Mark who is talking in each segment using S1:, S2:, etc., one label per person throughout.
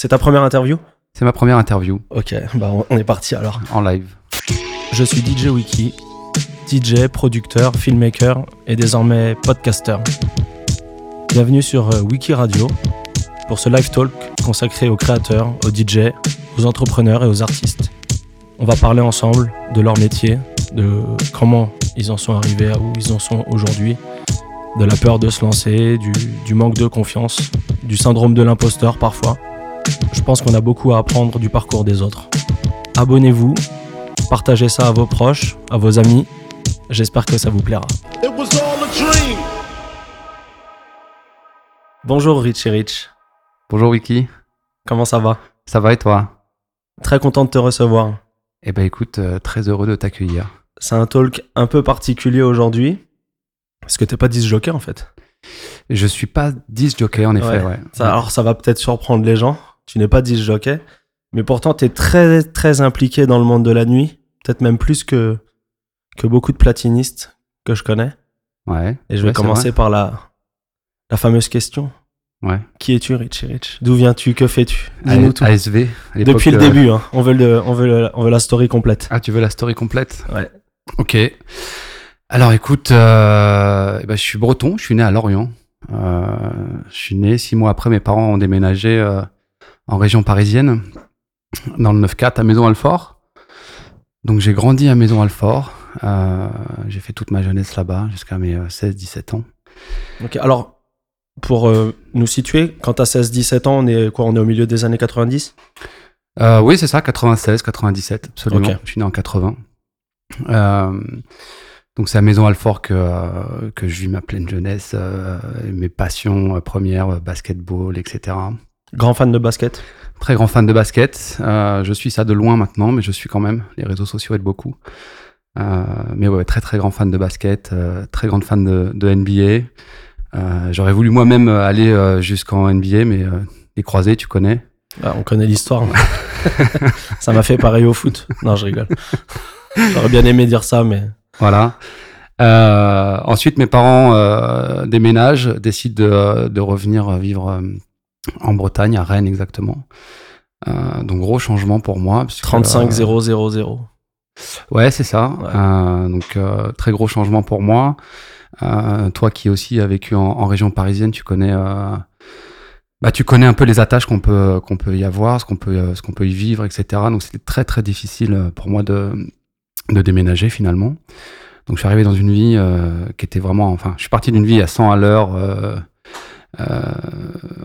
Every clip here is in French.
S1: C'est ta première interview
S2: C'est ma première interview.
S1: Ok, bah on est parti alors.
S2: En live.
S1: Je suis DJ Wiki, DJ, producteur, filmmaker et désormais podcaster. Bienvenue sur euh, Wiki Radio pour ce live talk consacré aux créateurs, aux DJ, aux entrepreneurs et aux artistes. On va parler ensemble de leur métier, de comment ils en sont arrivés à où ils en sont aujourd'hui, de la peur de se lancer, du, du manque de confiance, du syndrome de l'imposteur parfois. Je pense qu'on a beaucoup à apprendre du parcours des autres. Abonnez-vous, partagez ça à vos proches, à vos amis. J'espère que ça vous plaira. Bonjour Rich et Rich,
S2: Bonjour Wiki.
S1: comment ça va?
S2: Ça va et toi?
S1: Très content de te recevoir.
S2: Eh ben écoute, euh, très heureux de t'accueillir.
S1: C'est un talk un peu particulier aujourd'hui. Parce que t'es pas 10 joker en fait.
S2: Je suis pas 10 jockey en effet,
S1: Ouais.
S2: ouais.
S1: Ça, alors ça va peut-être surprendre les gens. Tu n'es pas 10 jockey. Mais pourtant tu es très très impliqué dans le monde de la nuit. Peut-être même plus que, que beaucoup de platinistes que je connais.
S2: Ouais.
S1: Et je vais
S2: Ouais,
S1: commencer par la, la fameuse question.
S2: Ouais.
S1: Qui es-tu, Richie Rich? D'où viens-tu? Que fais-tu? Dis-nous tout.
S2: ASV.
S1: Depuis le
S2: euh,
S1: début, hein. on, veut le, on, veut le- on veut la story complète.
S2: Ah, tu veux la story complète?
S1: Ouais.
S2: Ok. Alors écoute, euh, eh ben, je suis breton, je suis né à Lorient. Euh, je suis né six mois après, mes parents ont déménagé euh, en région parisienne, dans le 9-4 à Maison-Alfort. Donc j'ai grandi à Maison-Alfort. Euh, j'ai fait toute ma jeunesse là-bas, jusqu'à mes 16-17 ans.
S1: Ok, alors, pour euh, nous situer, quand tu as 16-17 ans, on est, quoi, on est au milieu des années 90
S2: Euh, oui, c'est ça, 96, 97, absolument.
S1: Ok.
S2: Je suis né en 80. Euh, donc c'est à Maison Alfort que, euh, que je vis ma pleine jeunesse, euh, mes passions euh, premières, euh, basketball, etc.
S1: Grand fan de basket
S2: Très grand fan de basket. Euh, je suis ça de loin maintenant, mais je suis quand même. Les réseaux sociaux aident beaucoup. Euh, mais ouais, très très grand fan de basket, euh, très grande fan de, de NBA. J'aurais voulu moi-même aller jusqu'en NBA, mais les croisés, tu connais.
S1: Ah, On connaît l'histoire. ça m'a fait pareil au foot. Non, je rigole. J'aurais bien aimé dire ça, mais...
S2: Voilà. Ensuite, mes parents déménagent, décident de, de revenir vivre en Bretagne, à Rennes exactement. Euh, donc gros changement pour moi. puisque,
S1: 35
S2: euh,
S1: 0 0 0
S2: Ouais, c'est ça.
S1: Ouais.
S2: Euh, donc euh, très gros changement pour moi. Euh, toi qui aussi as vécu en, en région parisienne, tu connais, euh, bah, tu connais un peu les attaches qu'on peut qu'on peut y avoir, ce qu'on peut euh, ce qu'on peut y vivre, etc. Donc c'était très très difficile euh, pour moi de de déménager finalement. Donc je suis arrivé dans une vie euh, qui était vraiment, enfin, je suis parti d'une vie à 100 à l'heure. euh, euh,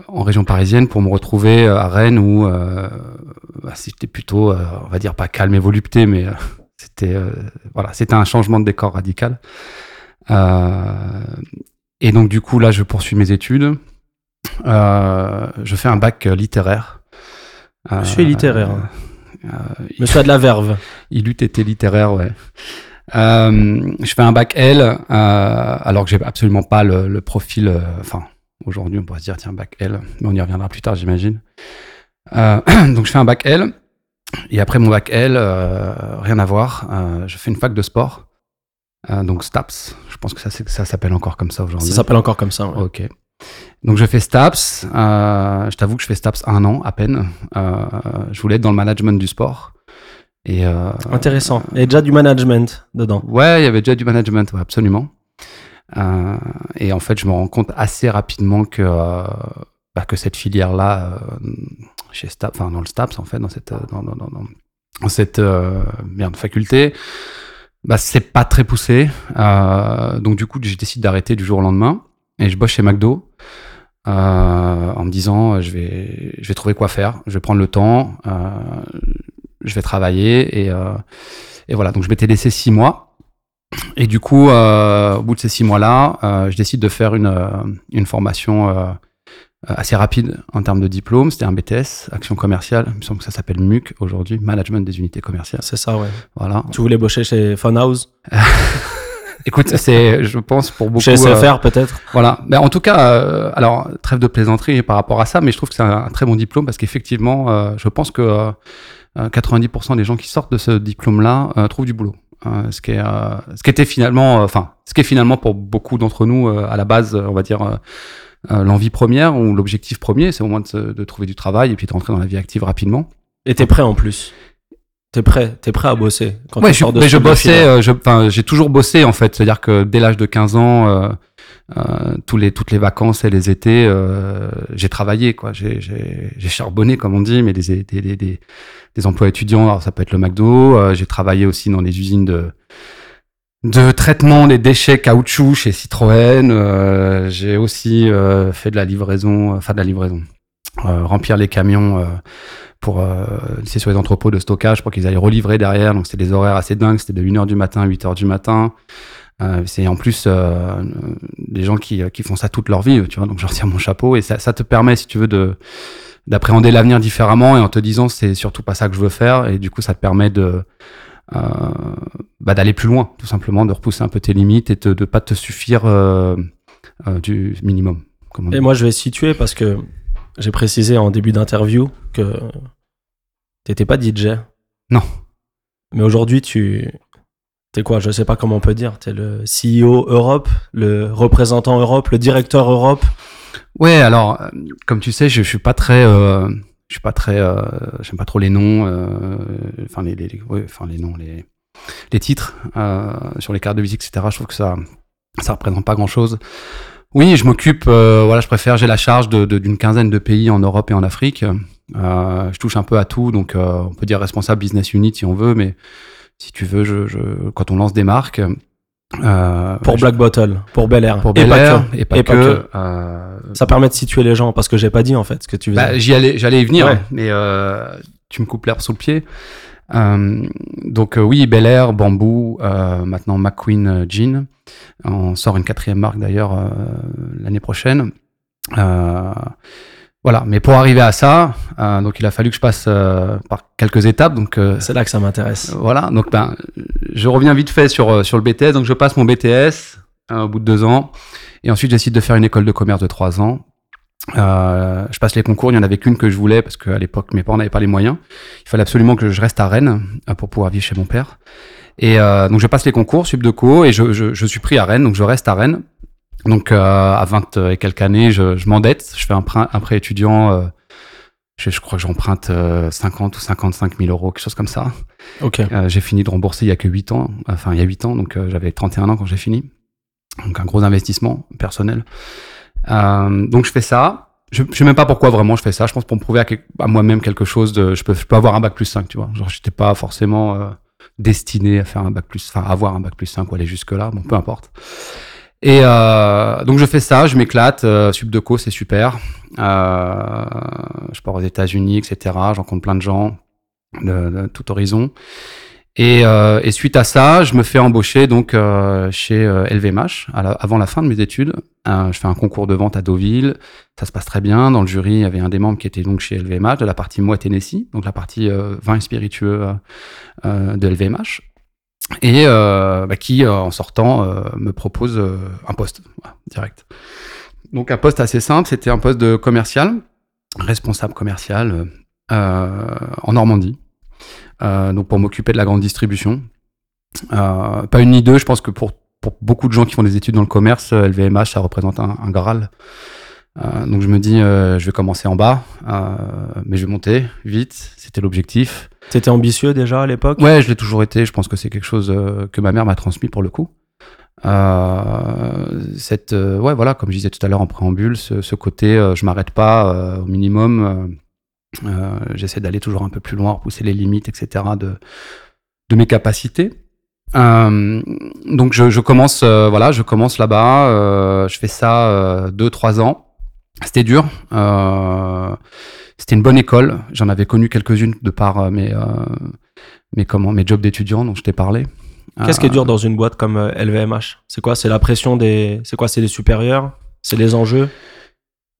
S2: en région parisienne pour me retrouver euh, à Rennes où euh, bah, c'était plutôt, euh, on va dire pas calme et volupté, mais euh, c'était euh, voilà, c'était un changement de décor radical. Euh, et donc du coup là, je poursuis mes études. Euh, je fais un bac euh, littéraire. Euh,
S1: Monsieur est littéraire.
S2: euh,
S1: Monsieur a de la verve.
S2: il eût été littéraire, ouais. Euh, je fais un bac L, euh, alors que j'ai absolument pas le, le profil. euh, Enfin, aujourd'hui, on pourrait se dire tiens bac L, mais on y reviendra plus tard, j'imagine. Euh, donc je fais un bac L, et après mon bac L, euh, rien à voir. euh, je fais une fac de sport, donc STAPS. Je pense que ça, s'appelle encore comme ça aujourd'hui.
S1: Ça s'appelle encore comme ça. ouais.
S2: Ok. Donc je fais STAPS. je t'avoue que je fais STAPS un an à peine. Je voulais être dans le management du sport. Et
S1: Intéressant. Il y a déjà du management dedans.
S2: Ouais, il y avait déjà du management, ouais, absolument. Euh, et en fait, je me rends compte assez rapidement que, euh, bah, que cette filière-là, euh, chez Staps, dans le STAPS, en fait, dans cette, dans, dans- dans- cette merde, faculté, bah, c'est pas très poussé. Donc, du coup, je décide d'arrêter du jour au lendemain et je bosse chez McDo. en me disant je vais je vais trouver quoi faire je vais prendre le temps je vais travailler et et voilà, donc je m'étais laissé six mois. Et du coup, euh, au bout de ces six mois-là, euh, je décide de faire une, euh, une formation euh, assez rapide en termes de diplôme. C'était un BTS, action commerciale. Il me semble que ça s'appelle MUC aujourd'hui, management des unités commerciales.
S1: C'est ça, ouais.
S2: Voilà.
S1: Tu voulais bosser chez Funhouse?
S2: Écoute, c'est, je pense, pour beaucoup.
S1: Chez
S2: euh,
S1: SFR, peut-être?
S2: Voilà. Mais en tout cas, euh, alors, trêve de plaisanterie par rapport à ça, mais je trouve que c'est un, un très bon diplôme parce qu'effectivement, euh, je pense que euh, euh, 90% des gens qui sortent de ce diplôme-là euh, trouvent du boulot. Euh, ce, qui est, euh, ce qui était finalement, euh, enfin, ce qui est finalement pour beaucoup d'entre nous, euh, à la base, on va dire, euh, l'envie première ou l'objectif premier, c'est au moins de, de, trouver du travail et puis de rentrer dans la vie active rapidement.
S1: Et t'es prêt en plus. T'es prêt, t'es prêt à bosser
S2: quand ouais, je, mais je bossais, j'ai toujours bossé en fait, c'est-à-dire que dès l'âge de 15 ans, tous les, toutes les vacances et les étés, euh, j'ai travaillé quoi, j'ai charbonné comme on dit, mais des, des, des, des, emplois étudiants, alors ça peut être le McDo, euh, j'ai travaillé aussi dans les usines de de traitement des déchets caoutchouc chez Citroën. Euh, j'ai aussi euh, fait de la livraison, enfin de la livraison, remplir les camions pour c'est sur les entrepôts de stockage pour qu'ils aillent relivrer derrière. Donc c'était des horaires assez dingues, c'était de 1h du matin à 8h du matin. Euh, c'est en plus euh, des gens qui, qui font ça toute leur vie, tu vois. Donc, je retire mon chapeau et ça, ça te permet, si tu veux, de d'appréhender l'avenir différemment et en te disant c'est surtout pas ça que je veux faire et du coup ça te permet de euh, bah, d'aller plus loin tout simplement de repousser un peu tes limites et de de pas te suffire euh, euh, du minimum
S1: et moi je vais situer parce que j'ai précisé en début d'interview que t'étais pas DJ
S2: non
S1: mais aujourd'hui tu T'es quoi Je sais pas comment on peut dire. T'es le CEO Europe, le représentant Europe, le directeur Europe?
S2: Ouais, alors euh, comme tu sais, je, je suis pas très, euh, je suis pas très, euh, j'aime pas trop les noms, euh, enfin les, les, noms, les, les titres sur les cartes de visite, etc. Je trouve que ça, ça représente pas grand chose. Oui, je m'occupe, voilà, je préfère, j'ai la charge d'une quinzaine de pays en Europe et en Afrique. je touche un peu à tout, donc on peut dire responsable business unit si on veut, mais si tu veux, je, je, quand on lance des marques.
S1: Euh, pour Black Bottle, pour Bel Air,
S2: pour Bel Air, et pas que.
S1: Euh, ça permet de situer les gens parce que j'ai pas dit en fait ce que tu faisais.
S2: Bah, j'y allais, j'allais y venir, mais euh, tu me coupes l'herbe sous le pied. Euh, donc euh, oui, Bel Air, Bamboo, maintenant McQueen Jean. On sort une quatrième marque d'ailleurs l'année prochaine. Voilà, mais pour arriver à ça, euh, donc il a fallu que je passe euh, par quelques étapes. Donc
S1: euh, c'est là que ça m'intéresse.
S2: voilà, donc ben je reviens vite fait sur sur le BTS. Donc je passe mon BTS euh, au bout de deux ans, et ensuite j'essaie de faire une école de commerce de trois ans. je passe les concours, il y en avait qu'une que je voulais parce qu'à l'époque mes parents n'avaient pas les moyens. Il fallait absolument que je reste à Rennes pour pouvoir vivre chez mon père. Et donc je passe les concours, sub de co, et je, je, je suis pris à Rennes, donc je reste à Rennes donc euh, à 20 et quelques années, je, je m'endette, je fais un, prêt, un prêt étudiant, euh, je, je, crois que j'emprunte 50 euh, ou 55 000 euros, quelque chose comme ça.
S1: Ok.
S2: Euh, j'ai fini de rembourser il y a que 8 ans, enfin il y a 8 ans, donc j'avais 31 ans quand j'ai fini. Donc un gros investissement personnel. donc je fais ça. Je, je sais même pas pourquoi vraiment je fais ça. Je pense pour me prouver à, à moi-même quelque chose de, je peux, je peux avoir un bac plus 5, tu vois. Genre j'étais pas forcément destiné à faire un bac plus, enfin avoir un bac plus 5 ou aller jusque là, bon peu importe. Et euh, donc je fais ça, je m'éclate. Euh, Subdeco, c'est super. Euh, je pars aux États-Unis, etc. J'en compte plein de gens de, tout horizon. Et, suite à ça, je me fais embaucher donc chez LVMH avant la fin de mes études. je fais un concours de vente à Deauville. Ça se passe très bien. Dans le jury, il y avait un des membres qui était donc chez LVMH de la partie Moi Tennessee, donc la partie vin et spiritueux de LVMH et euh, bah, qui, euh, en sortant, euh, me propose un poste direct. Donc un poste assez simple, c'était un poste de commercial, responsable commercial en Normandie. donc pour m'occuper de la grande distribution. pas une ni deux, je pense que pour, beaucoup de gens qui font des études dans le commerce, LVMH, ça représente un, un Graal. Euh, donc je me dis, euh, je vais commencer en bas, euh, mais je vais monter vite. C'était l'objectif.
S1: T'étais ambitieux déjà à l'époque?
S2: Ouais, je l'ai toujours été. Je pense que c'est quelque chose que ma mère m'a transmis pour le coup. cette, ouais, voilà, comme je disais tout à l'heure en préambule, ce, ce côté, je m'arrête pas au minimum. J'essaie d'aller toujours un peu plus loin, repousser les limites, etc. de, de mes capacités. donc je, je commence, voilà, je commence là-bas. je fais ça deux, trois ans. C'était dur. Euh, c'était une bonne école. J'en avais connu quelques-unes de par euh, mes, euh, mes, comment, mes jobs d'étudiant dont je t'ai parlé.
S1: Qu'est-ce qui est dur dans une boîte comme LVMH C'est quoi? C'est la pression des. C'est quoi? C'est les supérieurs? C'est les enjeux?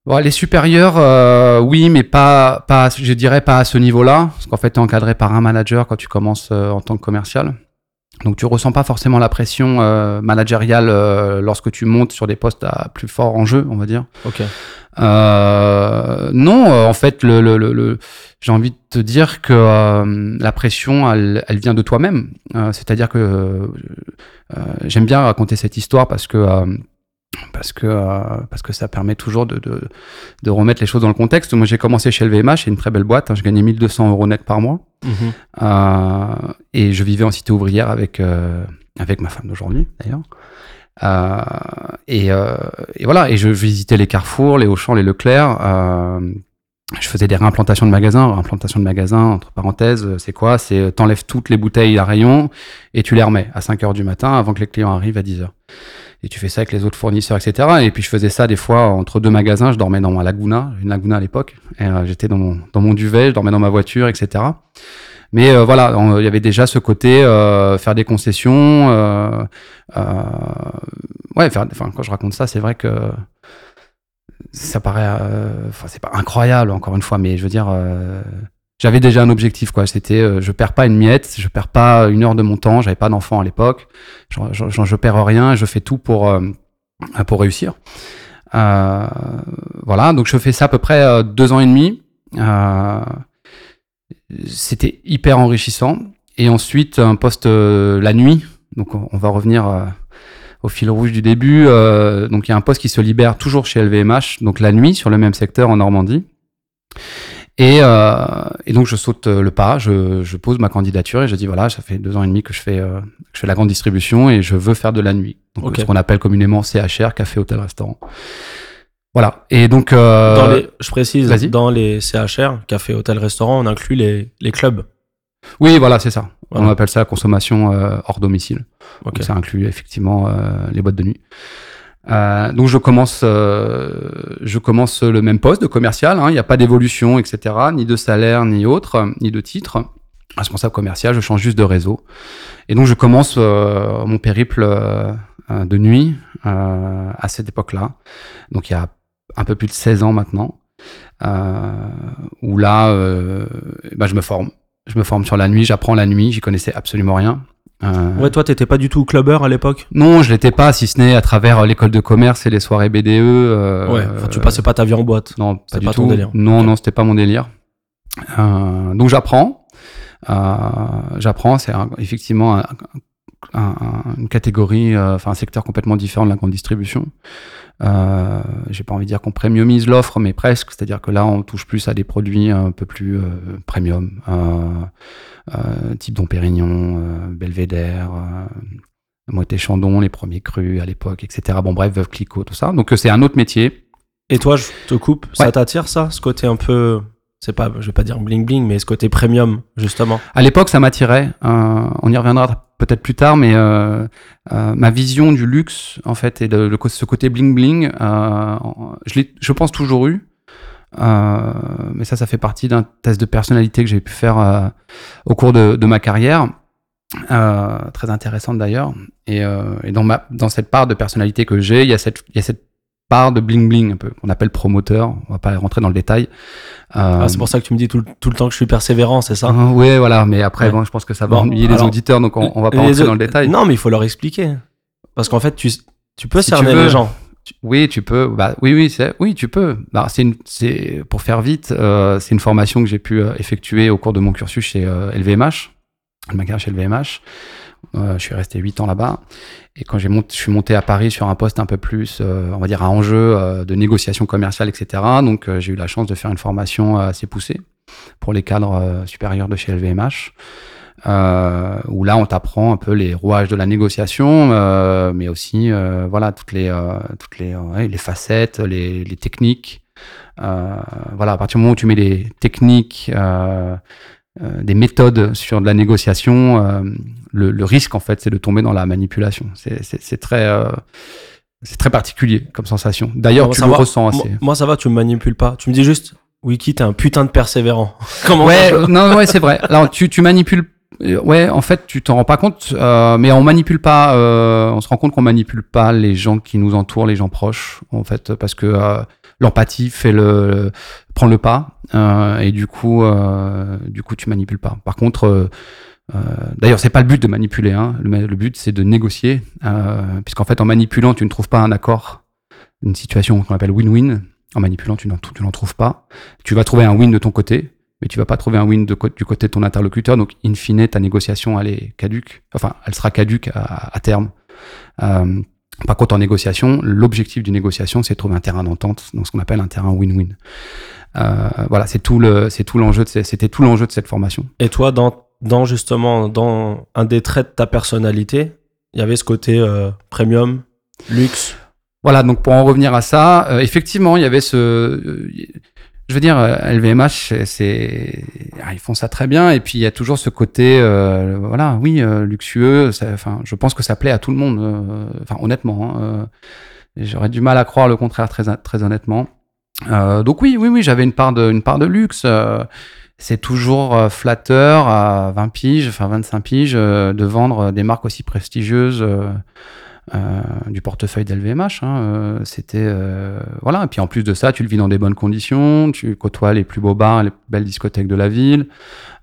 S2: Bon, les supérieurs, euh, oui, mais pas, pas, je dirais pas à ce niveau-là, parce qu'en fait, tu es encadré par un manager quand tu commences euh, en tant que commercial. Donc, tu ressens pas forcément la pression euh, managériale lorsque tu montes sur des postes à plus fort enjeu, on va dire.
S1: Ok.
S2: Euh, non, euh, en fait, le, le, le, j'ai envie de te dire que euh, la pression, elle, elle, vient de toi-même. Euh, c'est-à-dire que j'aime bien raconter cette histoire parce que parce que parce que ça permet toujours de, de, de, remettre les choses dans le contexte. Moi, j'ai commencé chez LVMH, c'est une très belle boîte. Hein, je gagnais 1200 euros net par mois mhm. et je vivais en cité ouvrière avec avec ma femme d'aujourd'hui d'ailleurs. Euh, et, euh, et, voilà, et je visitais les Carrefour, les Auchan, les Leclerc. Euh, je faisais des réimplantations de magasins. Réimplantation de magasins, entre parenthèses, c'est quoi? C'est t'enlèves toutes les bouteilles à rayon et tu les remets à 5 heures du matin avant que les clients arrivent à 10 heures. Et tu fais ça avec les autres fournisseurs, etc. Et puis je faisais ça des fois entre deux magasins. Je dormais dans ma Laguna, une Laguna à l'époque. Et j'étais dans mon, dans mon duvet, je dormais dans ma voiture, etc. Mais euh, voilà, il y avait déjà ce côté euh, faire des concessions. Euh, ouais, faire, quand je raconte ça, c'est vrai que ça paraît, enfin, c'est pas incroyable encore une fois, mais je veux dire, j'avais déjà un objectif, quoi. C'était, je perds pas une miette, je perds pas une heure de mon temps. J'avais pas d'enfant à l'époque. Je, je, je, perds rien. Je fais tout pour pour réussir. voilà, donc je fais ça à peu près deux ans et demi. Euh, c'était hyper enrichissant. Et ensuite, un poste euh, la nuit. Donc, on va revenir euh, au fil rouge du début. Euh, donc, il y a un poste qui se libère toujours chez LVMH, donc la nuit, sur le même secteur en Normandie. Et, et donc, je saute le pas, je, je, pose ma candidature et je dis voilà, ça fait deux ans et demi que je fais, je fais la grande distribution et je veux faire de la nuit. Donc, ce qu'on appelle communément CHR, café, hôtel, restaurant. Voilà. Et donc, euh,
S1: dans les, je précise, dans les CHR, café, hôtel, restaurant, on inclut les, les clubs.
S2: Oui, voilà, c'est ça. On appelle ça la consommation euh, hors domicile. Donc, ça inclut effectivement euh, les boîtes de nuit. donc je commence, je commence le même poste de commercial. Hein. Il n'y a pas d'évolution, etc., ni de salaire, ni autre, ni de titre. Responsable commercial, je change juste de réseau. Et donc je commence mon périple de nuit à cette époque-là. Donc il y a un peu plus de 16 ans maintenant, euh, où là, euh, bah, je me forme. Je me forme sur la nuit, j'apprends la nuit, j'y connaissais absolument rien.
S1: Euh, ouais, toi, t'étais pas du tout clubber à l'époque?
S2: Non, je l'étais pas, si ce n'est à travers l'école de commerce et les soirées BDE.
S1: Euh, ouais, tu passais pas ta vie en boîte.
S2: Non, pas du pas tout. Ton délire. Non, non, c'était pas mon délire. Euh, donc j'apprends. J'apprends, c'est effectivement un, une catégorie, enfin un secteur complètement différent de la grande distribution. Euh, j'ai pas envie de dire qu'on premiumise l'offre, mais presque. C'est-à-dire que là, on touche plus à des produits un peu plus euh, premium, euh, type Dom Pérignon, Belvédère, Moët Chandon, les premiers crus à l'époque, etc. Bon, bref, Veuve Clicquot, tout ça. Donc, c'est un autre métier.
S1: Et toi, je te coupe, ça t'attire ça, ce côté un peu c'est pas, je vais pas dire bling bling, mais ce côté premium, justement.
S2: À l'époque, ça m'attirait. Euh, on y reviendra peut-être plus tard, mais euh, euh, ma vision du luxe, en fait, et de, ce côté bling bling, je, je pense toujours eu. mais ça, ça fait partie d'un test de personnalité que j'ai pu faire au cours de, ma carrière. très intéressante d'ailleurs. Et, dans, ma, dans cette part de personnalité que j'ai, il y cette, il y a cette part de bling bling un peu qu'on appelle promoteur. On va pas rentrer dans le détail.
S1: Euh, ah, c'est pour ça que tu me dis tout, tout, le temps que je suis persévérant c'est ça?
S2: Euh, oui voilà mais après bon je pense que ça va ennuyer les auditeurs donc on, on va pas rentrer dans le détail.
S1: Non mais il faut leur expliquer. Parce qu'en fait tu tu peux cerner les gens.
S2: Oui tu peux. Bah oui oui c'est oui tu peux. Bah, c'est c'est pour faire vite euh, c'est une formation que j'ai pu euh, effectuer au cours de mon cursus chez LVMH ma chez LVMH je suis resté 8 ans là-bas et quand je suis monté à Paris sur un poste un peu plus, euh, on va dire, à enjeu euh, de négociation commerciale, etc. Donc, euh, j'ai eu la chance de faire une formation assez poussée pour les cadres supérieurs de chez LVMH. où là, on t'apprend un peu les rouages de la négociation, mais aussi, voilà, toutes les, toutes les, facettes, les, les techniques. voilà, à partir du moment où tu mets les techniques euh, des méthodes sur de la négociation, euh, le, le, risque en fait, c'est de tomber dans la manipulation. C'est très euh, c'est très particulier comme sensation. D'ailleurs, tu le ressens assez.
S1: Moi, ça va, tu me manipules pas. Tu me dis juste, Wiki, t'es un putain de persévérant.
S2: Comment Ouais, non, ouais, c'est vrai. Alors, tu, tu manipules. Ouais, en fait, tu t'en rends pas compte, mais on manipule pas. On se rend compte qu'on manipule pas les gens qui nous entourent, les gens proches, en fait, parce que l'empathie fait le prend le pas euh, et du coup euh, du coup tu manipules pas. Par contre euh, euh D'ailleurs, c'est pas le but de manipuler. Hein. Le, but, c'est de négocier, euh, puisqu'en fait, en manipulant, tu ne trouves pas un accord, une situation qu'on appelle win-win. En manipulant, tu n'en trouves pas. Tu vas trouver un win de ton côté, mais tu vas pas trouver un win de, du côté de ton interlocuteur. Donc, in fine, ta négociation, elle est caduque. Enfin, elle sera caduque à, à terme. Par contre, en négociation, l'objectif d'une négociation, c'est de trouver un terrain d'entente, donc ce qu'on appelle un terrain win-win. Euh, voilà, c'est tout le, c'est tout l'enjeu. C'était tout l'enjeu de cette formation.
S1: Et toi, dans, dans justement, dans un des traits de ta personnalité, il y avait ce côté euh, premium, luxe?
S2: Voilà, donc pour en revenir à ça, euh, effectivement, il y avait ce je veux dire, LVMH, c'est, ah, ils font ça très bien. Et puis il y a toujours ce côté, euh, voilà, oui, euh, luxueux. Enfin, je pense que ça plaît à tout le monde. Euh, enfin, honnêtement, hein, j'aurais du mal à croire le contraire, très, très honnêtement. donc oui, oui, oui, j'avais une part de, une part de luxe. c'est toujours flatteur à 20 piges, enfin 25 piges, de vendre des marques aussi prestigieuses. Euh, du portefeuille d'LVMH. Hein, euh, c'était euh, voilà. Et puis en plus de ça, tu le vis dans des bonnes conditions. Tu côtoies les plus beaux bars, les belles discothèques de la ville.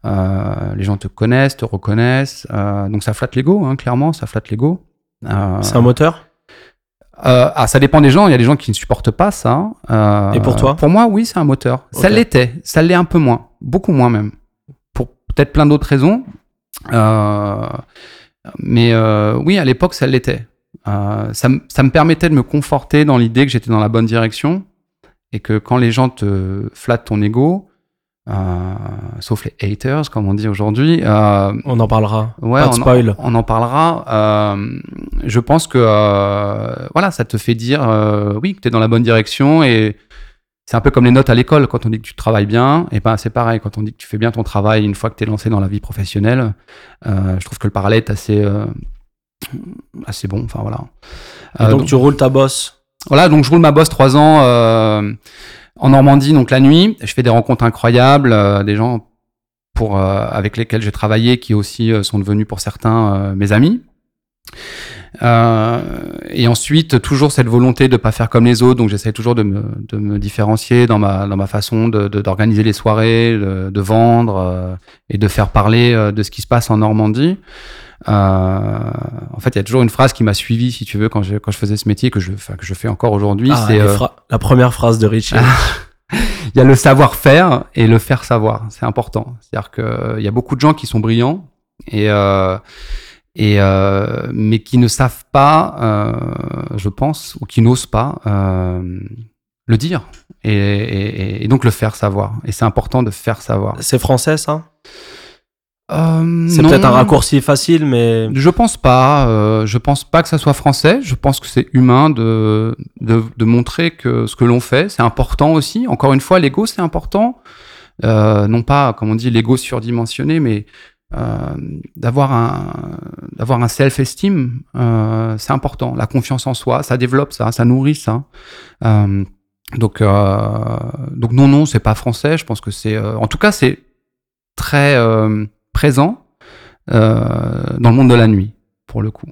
S2: les gens te connaissent, te reconnaissent. donc ça flatte l'ego, hein, clairement, ça flatte l'ego.
S1: C'est un moteur?
S2: ah, ça dépend des gens. Il y a des gens qui ne supportent pas ça.
S1: Et pour toi?
S2: Pour moi, oui, c'est un moteur. Ça l'était. Ça l'est un peu moins, beaucoup moins même. Pour peut-être plein d'autres raisons. mais oui, à l'époque, ça l'était. Euh, ça, ça, me permettait de me conforter dans l'idée que j'étais dans la bonne direction et que quand les gens te flattent ton ego, euh, sauf les haters, comme on dit aujourd'hui.
S1: Euh, on en parlera.
S2: Ouais, Pas de on, spoil. on, en parlera. Je pense que voilà, ça te fait dire oui que tu es dans la bonne direction et c'est un peu comme les notes à l'école. Quand on dit que tu travailles bien, et ben c'est pareil. Quand on dit que tu fais bien ton travail une fois que tu es lancé dans la vie professionnelle, je trouve que le parallèle est assez assez bon. Enfin voilà.
S1: Euh, donc, tu roules ta bosse.
S2: Voilà, donc je roule ma bosse trois ans euh, en Normandie, donc la nuit. Je fais des rencontres incroyables, euh, des gens pour avec lesquels j'ai travaillé qui aussi sont devenus pour certains mes amis. et ensuite, toujours cette volonté de pas faire comme les autres, donc j'essaie toujours de me, de me, différencier dans ma, dans ma façon d'organiser de, les soirées, de, de vendre et de faire parler de ce qui se passe en Normandie. Euh, en fait, il y a toujours une phrase qui m'a suivi, si tu veux, quand je, quand je faisais ce métier que je, que je fais encore aujourd'hui.
S1: Ah, c'est euh, la première phrase de Richie.
S2: il y a le savoir-faire et le faire savoir. C'est important. C'est-à-dire qu'il y a beaucoup de gens qui sont brillants et euh, et euh, mais qui ne savent pas, euh, je pense, ou qui n'osent pas euh, le dire et, et, et, donc le faire savoir. Et c'est important de faire savoir.
S1: C'est français ça? Euh, c'est peut-être un raccourci facile, mais
S2: je pense pas. Euh, je pense pas que ça soit français. Je pense que c'est humain de, de, de montrer que ce que l'on fait, c'est important aussi. Encore une fois, l'ego, c'est important. Euh, non pas, comme on dit, l'ego surdimensionné, mais euh, d'avoir un d'avoir un self-esteem, euh, c'est important. La confiance en soi, ça développe ça, ça nourrit ça. Euh, donc donc non non, c'est pas français. Je pense que c'est, en tout cas, c'est très présent euh, dans le monde de la nuit, pour le coup.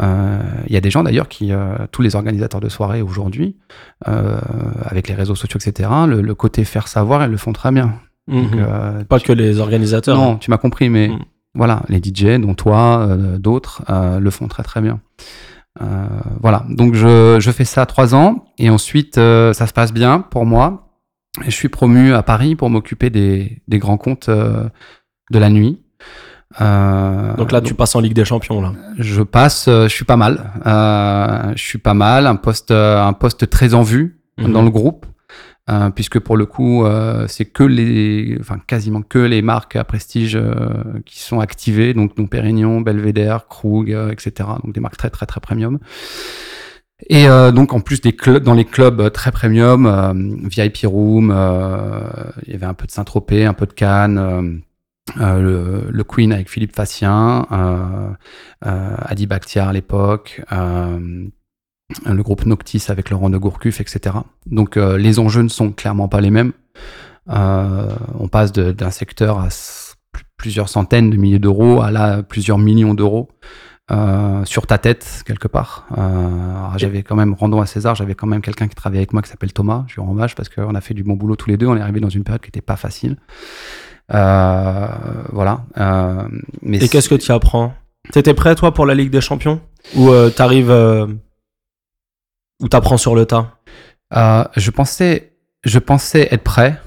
S2: Euh, il y a des gens d'ailleurs qui, euh, tous les organisateurs de soirées aujourd'hui, avec les réseaux sociaux, etc., le, côté faire savoir, ils le font très bien.
S1: Mhm. Pas que les organisateurs.
S2: Non, tu m'as compris, mais mhm. voilà, les DJ, dont toi, d'autres, le font très très bien. voilà, donc je, je, fais ça trois ans et ensuite ça se passe bien pour moi. Et je suis promu à Paris pour m'occuper des, des, grands comptes de la nuit.
S1: Euh, donc là, tu passes en Ligue des Champions là.
S2: Je passe, euh, je suis pas mal. Euh, je suis pas mal, un poste, un poste très en vue mhm. dans le groupe, puisque pour le coup, c'est que les, enfin quasiment que les marques à prestige qui sont activées, donc donc Pérignon, Belvedere, Krug, etc. Donc des marques très très très premium. Et donc en plus des clubs, dans les clubs très premium, VIP Room, il y avait un peu de Saint-Tropez, un peu de Cannes. Euh, le, Queen avec Philippe Facien, euh, euh, Adi Bakhtiar à l'époque, le groupe Noctis avec Laurent de Gourcuff, etc. Donc les enjeux ne sont clairement pas les mêmes. on passe d'un secteur à plusieurs centaines de milliers d'euros à là plusieurs millions d'euros. sur ta tête quelque part. j'avais quand même, rendons à César, j'avais quand même quelqu'un qui travaillait avec moi qui s'appelle Thomas. Je lui rends hommage parce qu'on a fait du bon boulot tous les deux. On est arrivé dans une période qui n'était pas facile. Euh, voilà. Euh,
S1: mais Et qu'est-ce que tu apprends? T'étais prêt toi pour la Ligue des Champions? Ou euh, t'arrives ou t'apprends sur le tas?
S2: Je pensais, je pensais être prêt.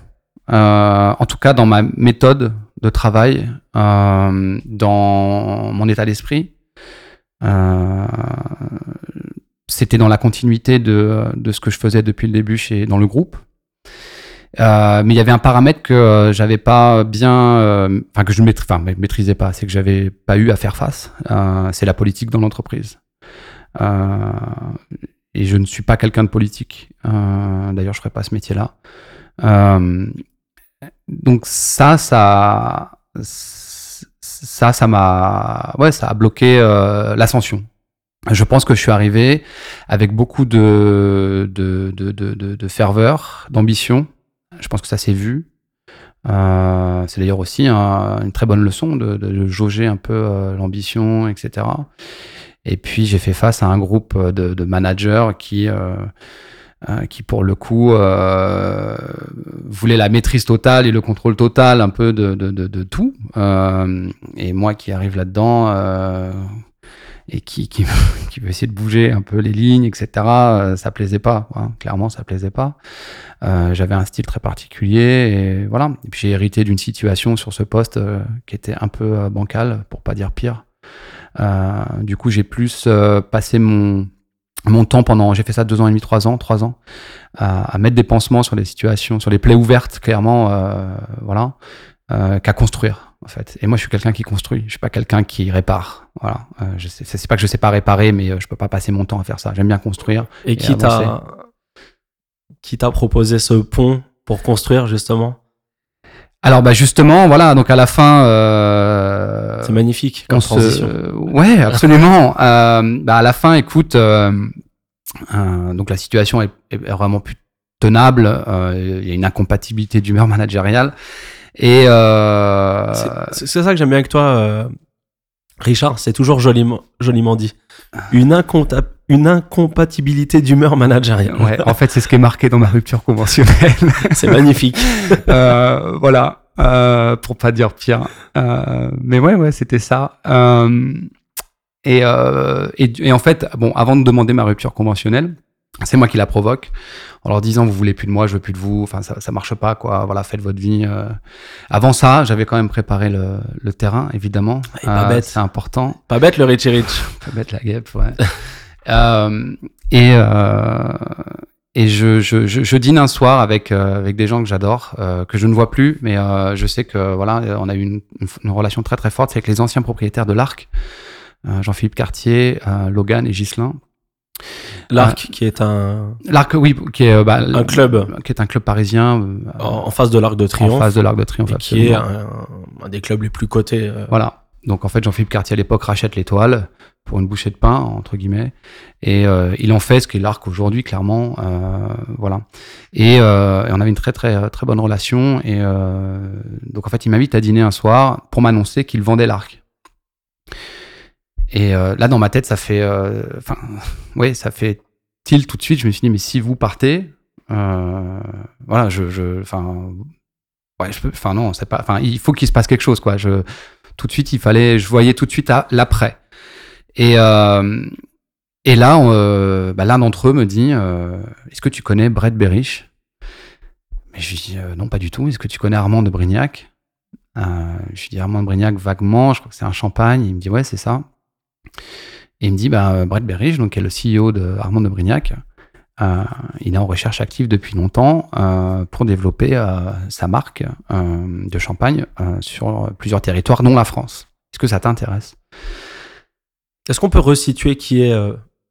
S2: en tout cas, dans ma méthode de travail, dans mon état d'esprit. c'était dans la continuité de, de, ce que je faisais depuis le début chez, dans le groupe. Euh, mais il y avait un paramètre que euh, j'avais pas bien, euh, enfin que je ne maîtrisais pas, c'est que j'avais pas eu à faire face. c'est la politique dans l'entreprise. et je ne suis pas quelqu'un de politique. D'ailleurs, je ferais pas ce métier-là. donc ça, ça, ça, ça m'a, ouais, ça a bloqué l'ascension. Je pense que je suis arrivé avec beaucoup de, de, de, de, de ferveur, d'ambition, je pense que ça s'est vu. Euh, c'est d'ailleurs aussi une très bonne leçon de, jauger un peu euh, l'ambition, etc. Et puis j'ai fait face à un groupe de, managers qui, euh, qui pour le coup voulaient la maîtrise totale et le contrôle total un peu de, de tout. et moi qui arrive là-dedans et qui, qui, veut essayer de bouger un peu les lignes, etc. Euh, ça plaisait pas, hein. clairement, ça plaisait pas. Euh, J'avais un style très particulier et voilà. Puis j'ai hérité d'une situation sur ce poste euh, qui était un peu euh, bancale, pour pas dire pire. du coup, j'ai plus passé mon mon temps pendant, j'ai fait ça deux ans et demi, trois ans, trois ans, à, mettre des pansements sur les situations, sur les plaies ouvertes, clairement, voilà, qu'à construire en fait. Et moi, je suis quelqu'un qui construit. Je suis pas quelqu'un qui répare. Voilà. Euh, je sais, c'est pas que je sais pas réparer, mais euh, je peux pas passer mon temps à faire ça. J'aime bien construire.
S1: Et, qui t'a qui t'a proposé ce pont pour construire justement?
S2: Alors bah justement, voilà. Donc à la fin, euh,
S1: c'est magnifique comme transition.
S2: Ouais, absolument. euh, bah à la fin, écoute, euh, donc la situation est, est, vraiment plus tenable. Il y a une incompatibilité d'humeur managériale. Et euh...
S1: c'est ça que j'aime bien avec toi, euh, Richard. C'est toujours joliment, joliment dit. Une, une incompatibilité d'humeur managériale.
S2: Ouais, en fait, c'est ce qui est marqué dans ma rupture conventionnelle.
S1: c'est magnifique.
S2: euh, voilà, euh, pour pas dire pire. Euh, mais ouais, ouais, c'était ça. Euh, et, euh, et, et, en fait, bon, avant de demander ma rupture conventionnelle, c'est moi qui la provoque en leur disant vous voulez plus de moi, je veux plus de vous. Enfin, ça, ça marche pas, quoi. Voilà, faites votre vie. Euh. Avant ça, j'avais quand même préparé le, le terrain, évidemment.
S1: Et pas bête.
S2: C'est important.
S1: Pas bête le Richie Rich.
S2: pas bête la guêpe, ouais. euh, et euh, et je, je, je, je, dîne un soir avec avec des gens que j'adore, que je ne vois plus, mais je sais que voilà, on a eu une, une, relation très très forte. C'est avec les anciens propriétaires de l'Arc, Jean-Philippe Cartier, Logan et Ghislain.
S1: L'Arc, qui est un.
S2: L'Arc, oui, qui est bah,
S1: un club,
S2: qui est un club parisien
S1: euh, en, face de l'Arc de Triomphe.
S2: En face de l'Arc de Triomphe,
S1: Qui est un, un, des clubs les plus cotés. Euh.
S2: Voilà. Donc en fait, Jean-Philippe Cartier à l'époque rachète l'étoile pour une bouchée de pain entre guillemets, et euh, il en fait ce qu'est l'Arc aujourd'hui, clairement. Euh, voilà. Et, euh, et, on avait une très très très bonne relation, et donc en fait, il m'invite à dîner un soir pour m'annoncer qu'il vendait l'Arc. Et euh, là, dans ma tête, ça fait, euh, enfin, ouais, ça fait tilt tout de suite. Je me suis dit, mais si vous partez, euh, voilà, je, enfin, ouais, je peux, enfin non, c'est pas, enfin, il faut qu'il se passe quelque chose, quoi. Je, tout de suite, il fallait, je voyais tout de suite à l'après. Et euh, et là, bah, l'un d'entre eux me dit, est-ce que tu connais Brett Berich Mais je lui dis, non, pas du tout. Est-ce que tu connais Armand de Brignac? Je lui dis Armand de Brignac vaguement. Je crois que c'est un champagne. Il me dit, ouais, c'est ça. Et il me dit, bah, Brett Berridge, donc, qui est le CEO de Armand de Brignac, euh, il est en recherche active depuis longtemps euh, pour développer euh, sa marque de champagne sur plusieurs territoires, dont la France. Est-ce que ça t'intéresse?
S1: Est-ce qu'on peut resituer qui est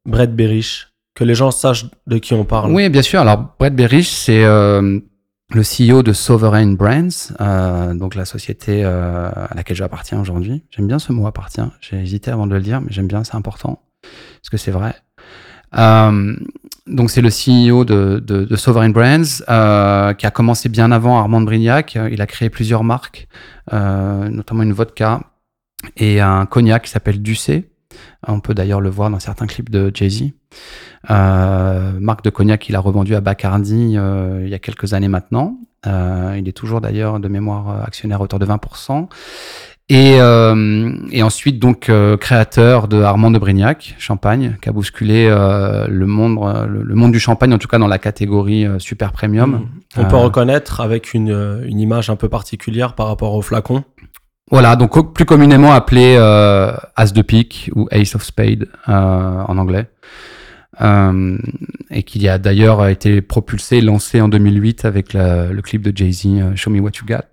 S1: Brett Berich Que les gens sachent de qui on parle
S2: Oui, bien sûr. Alors, Brett Berich, c'est le CEO de Sovereign Brands, euh, donc la société euh, à laquelle j'appartiens aujourd'hui. J'aime bien ce mot appartient. J'ai hésité avant de le dire, mais j'aime bien, c'est important parce que c'est vrai. Euh, donc c'est le CEO de, de, de Sovereign Brands euh, qui a commencé bien avant Armand Brignac. Il a créé plusieurs marques, euh, notamment une vodka et un cognac qui s'appelle Ducé. On peut d'ailleurs le voir dans certains clips de Jay-Z. Euh, marque de cognac qu'il a revendu à Bacardi euh, il y a quelques années maintenant. Euh, il est toujours d'ailleurs de mémoire actionnaire à hauteur de 20%. Et, euh, et ensuite donc euh, créateur de Armand de Brignac, Champagne, qui a bousculé euh, le monde, le, monde du champagne en tout cas dans la catégorie super premium. Mmh.
S1: On peut reconnaître avec une, une image un peu particulière par rapport au flacon.
S2: Voilà, donc plus communément appelé As de pique ou Ace of Spade en anglais. euh, et qui a d'ailleurs été propulsé, lancé en 2008 avec la- le clip de Jay-Z, euh, Show Me What You Got,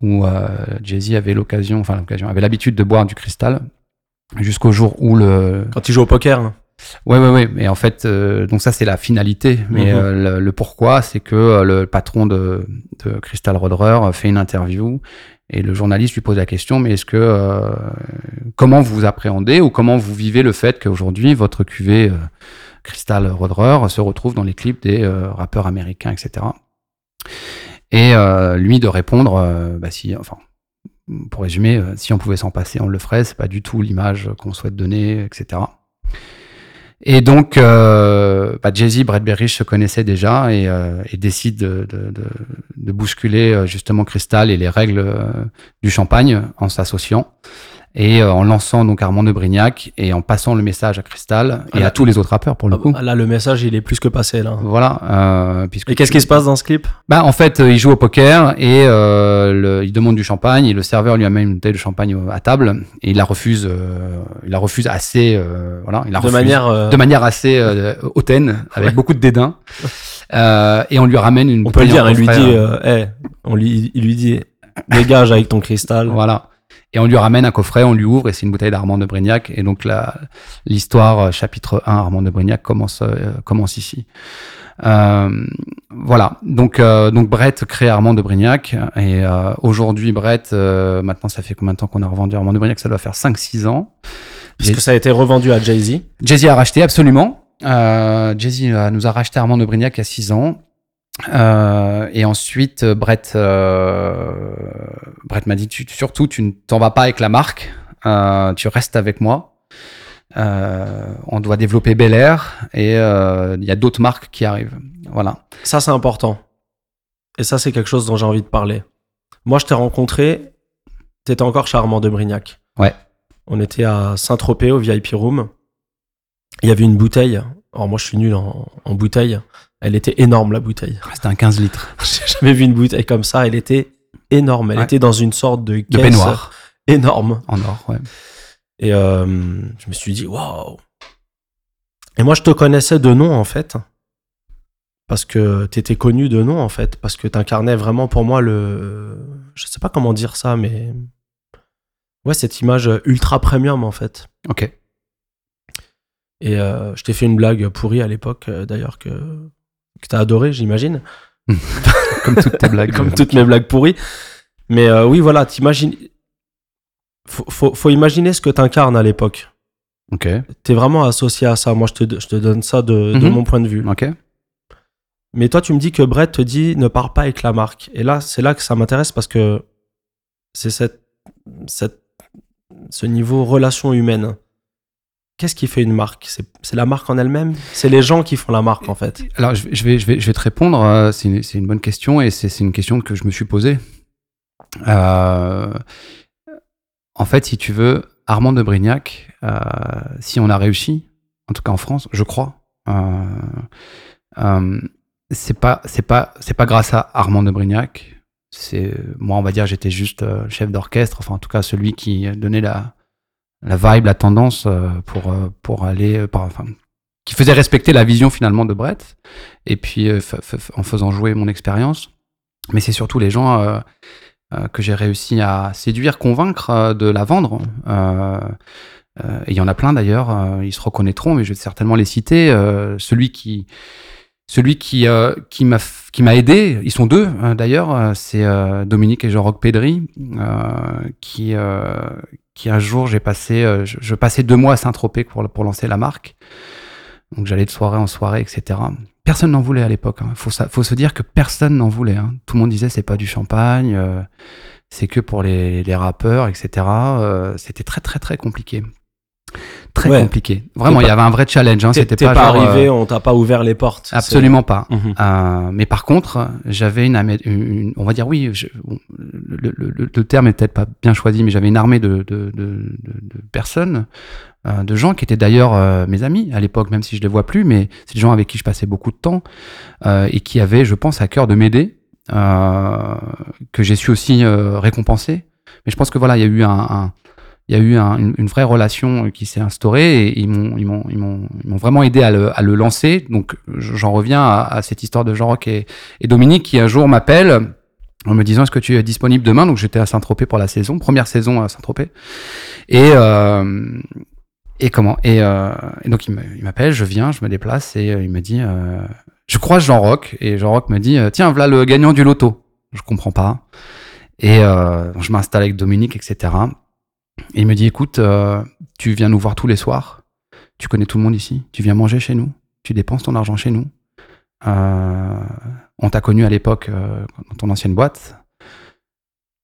S2: où euh, Jay-Z avait l'occasion, enfin l'occasion, avait l'habitude de boire du cristal jusqu'au jour où le,
S1: Quand il joue au poker. hein.
S2: Ouais, ouais, ouais. Mais en fait, euh, donc ça, c'est la finalité. Mais
S1: Mhm.
S2: euh, le, le pourquoi, c'est que euh, le patron de, de Crystal Roderer fait une interview et le journaliste lui pose la question, mais est-ce que, euh, comment vous appréhendez ou comment vous vivez le fait qu'aujourd'hui, votre cuvée euh, Crystal Roderer se retrouve dans les clips des euh, rappeurs américains, etc. Et lui de répondre, bah si, enfin, pour résumer, si on pouvait s'en passer, on le ferait. C'est pas du tout l'image qu'on souhaite donner, etc. Et donc, euh, bah, Jay-Z, Bradbury se connaissaient déjà et, euh, et décide de, de, de, de bousculer euh, justement Crystal et les règles euh, du champagne en s'associant et euh, en lançant donc Armand de Brignac et en passant le message à Crystal et
S1: Ah,
S2: à tous les autres rappeurs pour le coup.
S1: Ah, Là, le message, il est plus que passé, là.
S2: Voilà, euh, puisque
S1: Et qu'est-ce qui se passe dans ce clip?
S2: Bah, en fait, euh, il joue au poker et euh, le- il demande du champagne et le serveur lui amène une bouteille de champagne à table et il la refuse. euh, il la refuse assez, euh, voilà, il la
S1: De
S2: refuse
S1: manière. euh,
S2: de manière assez euh, hautaine, avec
S1: Ouais.
S2: beaucoup de dédain. Euh, et on lui ramène une
S1: On peut le dire, il lui dit, hey, on lui, il lui dit, dégage avec ton cristal.
S2: Voilà. Et on lui ramène un coffret, on lui ouvre et c'est une bouteille d'Armand de Brignac. Et donc la- l'histoire, euh, chapitre 1, Armand de Brignac, commence, euh, commence ici. Euh, voilà. Donc, euh, donc Brett crée Armand de Brignac. Et euh, aujourd'hui, Brett, euh, maintenant, ça fait combien de temps qu'on a revendu Armand de Brignac? Ça doit faire 5-6 ans.
S1: Puisque ça a été revendu à Jay-Z.
S2: Jay-Z a racheté, absolument. Euh, Jay-Z nous a racheté Armand de Brignac il y a 6 ans. Euh, et ensuite, euh, Brett, euh, Brett m'a dit tu, surtout, tu ne t'en vas pas avec la marque, euh, tu restes avec moi. On doit développer Bel Air et il y a d'autres marques qui arrivent. Voilà.
S1: Ça, c'est important. Et ça, c'est quelque chose dont j'ai envie de parler. Moi, je t'ai rencontré, t'étais encore chez Armand de Brignac.
S2: Ouais.
S1: On était à Saint-Tropez, au VIP Room. Il y avait une bouteille. Alors, moi, je suis nul en, en bouteille. Elle était énorme, la bouteille.
S2: C'était un 15 litres
S1: J'ai jamais vu une bouteille comme ça. Elle était énorme. Elle
S2: Ouais.
S1: était dans une sorte de
S2: de
S1: énorme.
S2: en or. Ouais.
S1: Et euh, je me suis dit, waouh! Et moi, je te connaissais de nom, en fait. Parce que t'étais connu de nom, en fait. Parce que t'incarnais vraiment pour moi le. Je sais pas comment dire ça, mais. Ouais, cette image ultra premium, en fait.
S2: Ok.
S1: Et euh, je t'ai fait une blague pourrie à l'époque, euh, d'ailleurs, que, que t'as adoré, j'imagine.
S2: Comme toutes tes blagues.
S1: Comme toutes mes blagues pourries. Mais euh, oui, voilà, t'imagines. Faut, faut, faut imaginer ce que t'incarnes à l'époque.
S2: Ok.
S1: T'es vraiment associé à ça. Moi, je te, je te donne ça de, de
S2: Mhm.
S1: mon point de vue.
S2: Ok.
S1: Mais toi, tu me dis que Brett te dit ne pars pas avec la marque. Et là, c'est là que ça m'intéresse parce que c'est cette, cette, ce niveau relation humaine. Qu'est-ce qui fait une marque? C'est la marque en elle-même? C'est les gens qui font la marque, en fait.
S2: Alors, je vais, je vais, je vais, te répondre. euh, C'est une, bonne question et c'est une question que je me suis posée. Euh, en fait, si tu veux, Armand de Brignac, euh, si on a réussi, en tout cas en France, je crois, euh, c'est pas, pas, pas grâce à Armand de Brignac. Moi, on va dire, j'étais juste chef d'orchestre, enfin en tout cas celui qui donnait la, la vibe, la tendance euh, pour euh, pour aller, euh, par, enfin, qui faisait respecter la vision finalement de Brett, et puis en faisant jouer mon expérience. Mais c'est surtout les gens euh, que j'ai réussi à séduire, convaincre de la vendre. Et il y en a plein d'ailleurs, ils se reconnaîtront, mais je vais certainement les citer. Celui qui, celui qui, euh, qui m'a aidé, ils sont deux euh, d'ailleurs, euh, c'est euh, Dominique et Jean-Roch Pédry, euh, qui, qui un jour j'ai passé, je, passais deux mois à Saint-Tropez pour, pour lancer la marque. Donc j'allais de soirée en soirée, etc. Personne n'en voulait à l'époque. Il faut, sa- faut se dire que personne n'en voulait. hein. Tout le monde disait c'est pas du champagne, c'est que pour les, les rappeurs, etc. C'était très très très compliqué. Très
S1: Ouais.
S2: compliqué. Vraiment, il y avait un vrai challenge. Hein. C'était pas,
S1: pas,
S2: genre,
S1: arrivé,
S2: euh,
S1: on t'a pas ouvert les portes.
S2: Absolument pas.
S1: Mhm.
S2: Euh, mais par contre, j'avais une, amé- une- une- on va dire oui, je- le, le- le- le terme est peut-être pas bien choisi, mais j'avais une armée de, de, de, de- de personnes, euh, de gens qui étaient d'ailleurs euh, mes amis à l'époque, même si je les vois plus, mais c'est des gens avec qui je passais beaucoup de temps et qui avaient, je pense, à cœur de m'aider, que j'ai su aussi récompenser. Mais je pense que voilà, il y a eu un, un- il y a eu un- une, vraie relation qui s'est instaurée et ils m'ont, vraiment aidé à le, lancer. Donc, j'en reviens à, cette histoire de Jean-Roch et, Dominique qui un jour m'appelle en me disant est-ce que tu es disponible demain? Donc, j'étais à Saint-Tropez pour la saison, première saison à Saint-Tropez. Et, euh, comment? Et, euh, donc, il m'appelle, je viens, je me déplace et euh, il me dit euh, je croise Jean-Roch et Jean-Roch me dit euh, tiens, voilà le gagnant du loto. Je comprends pas. Et euh, je m'installe avec Dominique, etc. Et il me dit, écoute, euh, tu viens nous voir tous les soirs, tu connais tout le monde ici, tu viens manger chez nous, tu dépenses ton argent chez nous. Euh, on t'a connu à l'époque euh, dans ton ancienne boîte,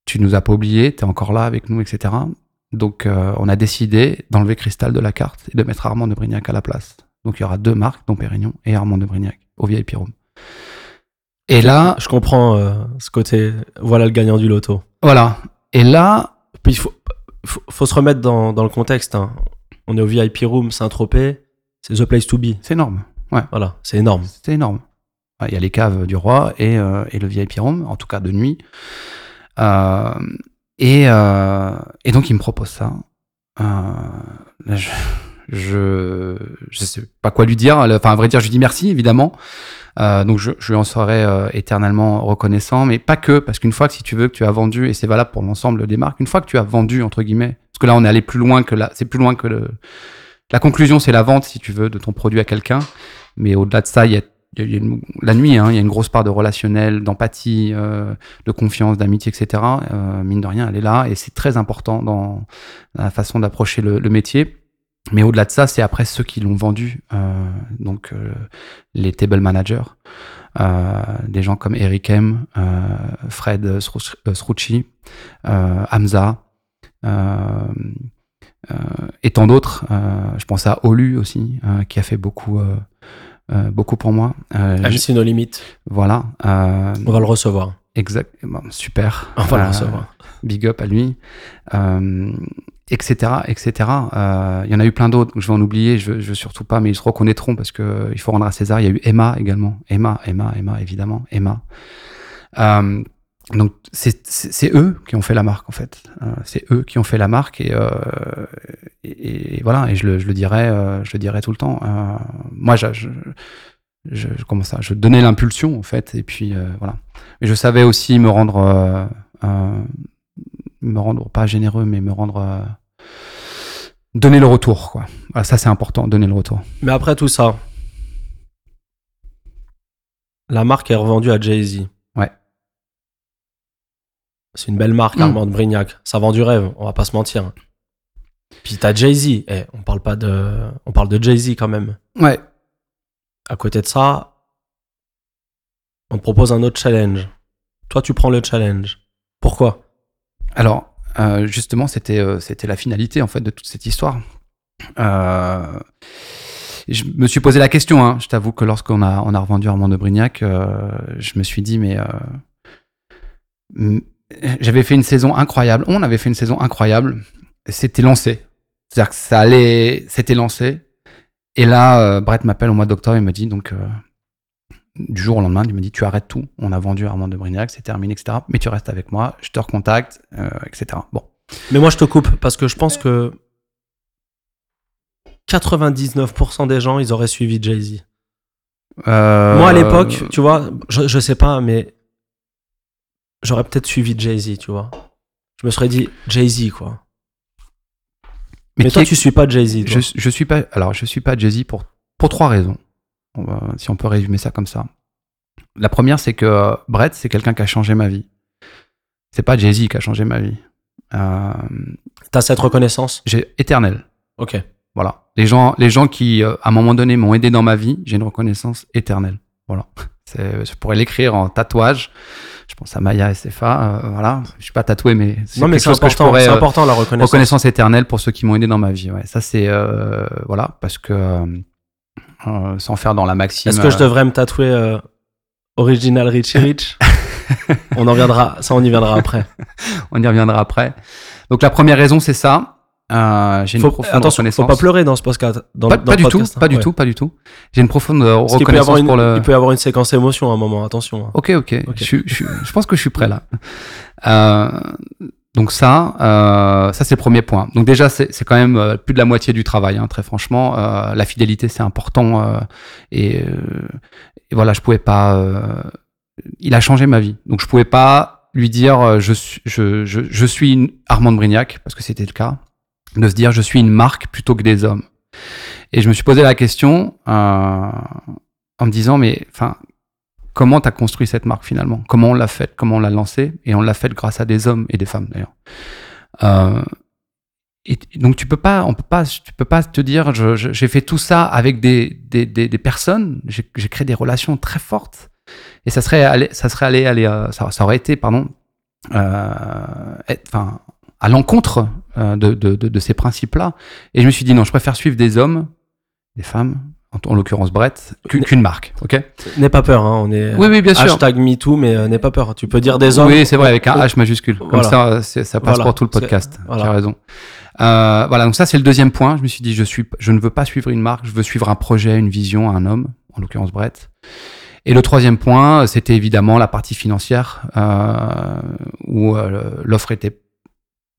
S2: tu nous as pas oublié, tu es encore là avec nous, etc. Donc on a décidé d'enlever Cristal de la carte et de mettre Armand de Brignac à la place. Donc il y aura deux marques, Dom Pérignon et Armand de Brignac, au VIP Room. Et là,
S1: Je comprends euh, ce côté. Voilà le gagnant du loto.
S2: voilà. Et là,
S1: il faut, faut, faut se remettre dans, dans le contexte. hein. On est au VIP Room Saint-Tropez. C'est the place to be.
S2: c'est énorme.
S1: Voilà, c'est énorme.
S2: C'était énorme. Ouais, Il y a les caves du roi et, euh, et le VIP room, en tout cas de nuit. Euh, et, euh, et donc, il me propose ça. Là, je, je, je sais pas quoi lui dire. Enfin, à vrai dire, je lui dis merci, évidemment. Euh, donc, je, je lui en serai euh, éternellement reconnaissant, mais pas que, parce qu'une fois que si tu veux que tu as vendu, et c'est valable pour l'ensemble des marques, une fois que tu as vendu, entre guillemets, parce que là, on est allé plus loin que là, c'est plus loin que le, la conclusion, c'est la vente, si tu veux, de ton produit à quelqu'un. Mais au-delà de ça, il y a, la nuit, hein, il y a une grosse part de relationnel, d'empathie, euh, de confiance, d'amitié, etc. Euh, mine de rien, elle est là et c'est très important dans la façon d'approcher le, le métier. Mais au-delà de ça, c'est après ceux qui l'ont vendu, euh, donc euh, les table managers, euh, des gens comme Eric M, euh, Fred euh, euh, Hamza, euh, euh, et tant d'autres. Euh, je pense à Olu aussi, euh, qui a fait beaucoup, euh, euh, beaucoup pour moi. Euh,
S1: MC No Limit.
S2: voilà. Euh,
S1: On va le recevoir.
S2: exact. bon, super.
S1: On va le recevoir.
S2: big up à lui. Etc. etc. Euh, Il y en a eu plein d'autres. Je vais en oublier. Je je veux surtout pas, mais ils se reconnaîtront parce que euh, il faut rendre à César. Il y a eu Emma également. Emma, Emma, Emma, évidemment. Emma. Euh, donc c'est eux qui ont fait la marque en fait. Euh, c'est eux qui ont fait la marque et, euh, et, voilà. Et je le, je le dirai, euh, je le tout le temps. Euh, moi, je, je, je, comment ça Je donnais l'impulsion en fait. Et puis euh, voilà. Mais je savais aussi me rendre, me rendre pas généreux, mais me rendre euh, donner le retour quoi. Voilà, ça c'est important, donner le retour.
S1: Mais après tout ça, la marque est revendue à Jay-Z.
S2: Ouais.
S1: C'est une belle marque,
S2: Mm.
S1: Armand Brignac. Ça vend du rêve, on va pas se mentir. Puis t'as Jay-Z. Eh, on parle pas de, on parle de Jay-Z quand même.
S2: Ouais.
S1: À côté de ça, on te propose un autre challenge. Toi, tu prends le challenge. Pourquoi?
S2: Alors, euh, justement, c'était euh, c'était la finalité en fait de toute cette histoire. Euh, je me suis posé la question. Hein. Je t'avoue que lorsqu'on a on a revendu Armand de Brignac, euh, je me suis dit mais j'avais fait une saison incroyable. On avait fait une saison incroyable. C'était lancé. C'est-à-dire que ça allait, c'était lancé. Et là, Brett m'appelle au mois d'octobre et me dit donc du jour au lendemain, il me dit tu arrêtes tout. On a vendu Armand de Brignac, c'est terminé, etc. Mais tu restes avec moi, je te recontacte, euh, etc. Bon.
S1: Mais moi, je te coupe parce que je pense que 99% des gens, ils auraient suivi Jay-Z.
S2: Euh,
S1: Moi, à l'époque, tu vois, je, je sais pas, mais j'aurais peut-être suivi Jay-Z, tu vois. Je me serais dit Jay-Z, quoi. Mais, toi,
S2: est-
S1: tu suis pas Jay-Z. toi.
S2: je, je suis pas. Alors, je suis pas Jay-Z pour pour trois raisons. On va- si on peut résumer ça comme ça. La première, c'est que Brett, c'est quelqu'un qui a changé ma vie. C'est pas Jay-Z qui a changé ma vie. Euh,
S1: T'as cette reconnaissance?
S2: j'ai éternel.
S1: Ok.
S2: Voilà. Les gens, les gens qui, euh, à un moment donné, m'ont aidé dans ma vie, j'ai une reconnaissance éternelle. Voilà. Je pourrais l'écrire en tatouage. Je pense à Maya SFA. euh, voilà. Je suis pas tatoué, mais c'est
S1: mais
S2: que je
S1: important,
S2: pourrais.
S1: c'est important la reconnaissance.
S2: reconnaissance éternelle pour ceux qui m'ont aidé dans ma vie. Ouais. Ça, c'est. euh, voilà. Parce que. Euh, sans faire dans la maxime.
S1: Est-ce que je
S2: euh,
S1: devrais me tatouer euh, Original Richie Rich? On en viendra, ça on y viendra après.
S2: On y reviendra après. Donc, la première raison, c'est ça. Euh, j'ai une
S1: Faut,
S2: profonde
S1: attention,
S2: reconnaissance.
S1: faut pas pleurer dans ce podcast. Dans,
S2: Pas,
S1: dans
S2: pas du tout,
S1: hein.
S2: pas du
S1: Ouais.
S2: tout, pas du tout. J'ai une profonde euh,
S1: Parce
S2: reconnaissance
S1: une-
S2: pour le.
S1: Il peut y avoir une séquence émotion à un moment, attention. hein.
S2: Ok, ok.
S1: Ok.
S2: Je, je, je pense que je suis prêt là. Euh, Donc ça, euh, ça c'est le premier point. Donc déjà, c'est quand même euh, plus de la moitié du travail, hein, très franchement. Euh, la fidélité, c'est important. Euh, et, euh, voilà, je pouvais pas. il a changé ma vie. Donc je pouvais pas lui dire je suis, je, je, suis une Armand Brignac parce que c'était le cas, de se dire je suis une marque plutôt que des hommes. Et je me suis posé la question en me disant mais enfin comment tu as construit cette marque finalement? Comment on l'a faite? Comment on l'a lancée? Et on l'a faite grâce à des hommes et des femmes d'ailleurs. Euh, et donc tu peux pas, on peut pas, tu peux pas te dire, j'ai fait tout ça avec des, des, des, personnes, j'ai créé des relations très fortes, et ça serait ça serait euh, ça, aurait été, pardon, euh, enfin, à l'encontre de, de, de, de, ces principes-là. Et je me suis dit non, je préfère suivre des hommes, des femmes, en, l'occurrence Brett, qu'une marque. Ok.
S1: N'aie pas peur, hein, on est.
S2: Oui, oui, bien sûr.
S1: Hashtag MeToo, mais euh, n'aie pas peur. Tu peux dire des hommes.
S2: Oui, c'est vrai, avec un H majuscule. Comme ça, ça passe pour tout le podcast. Voilà. Tu as raison. Euh, voilà, donc ça c'est le deuxième point. Je me suis dit, je suis, je ne veux pas suivre une marque, je veux suivre un projet, une vision, un homme, en l'occurrence Brett. Et le troisième point, c'était évidemment la partie financière, euh, où euh, l'offre était,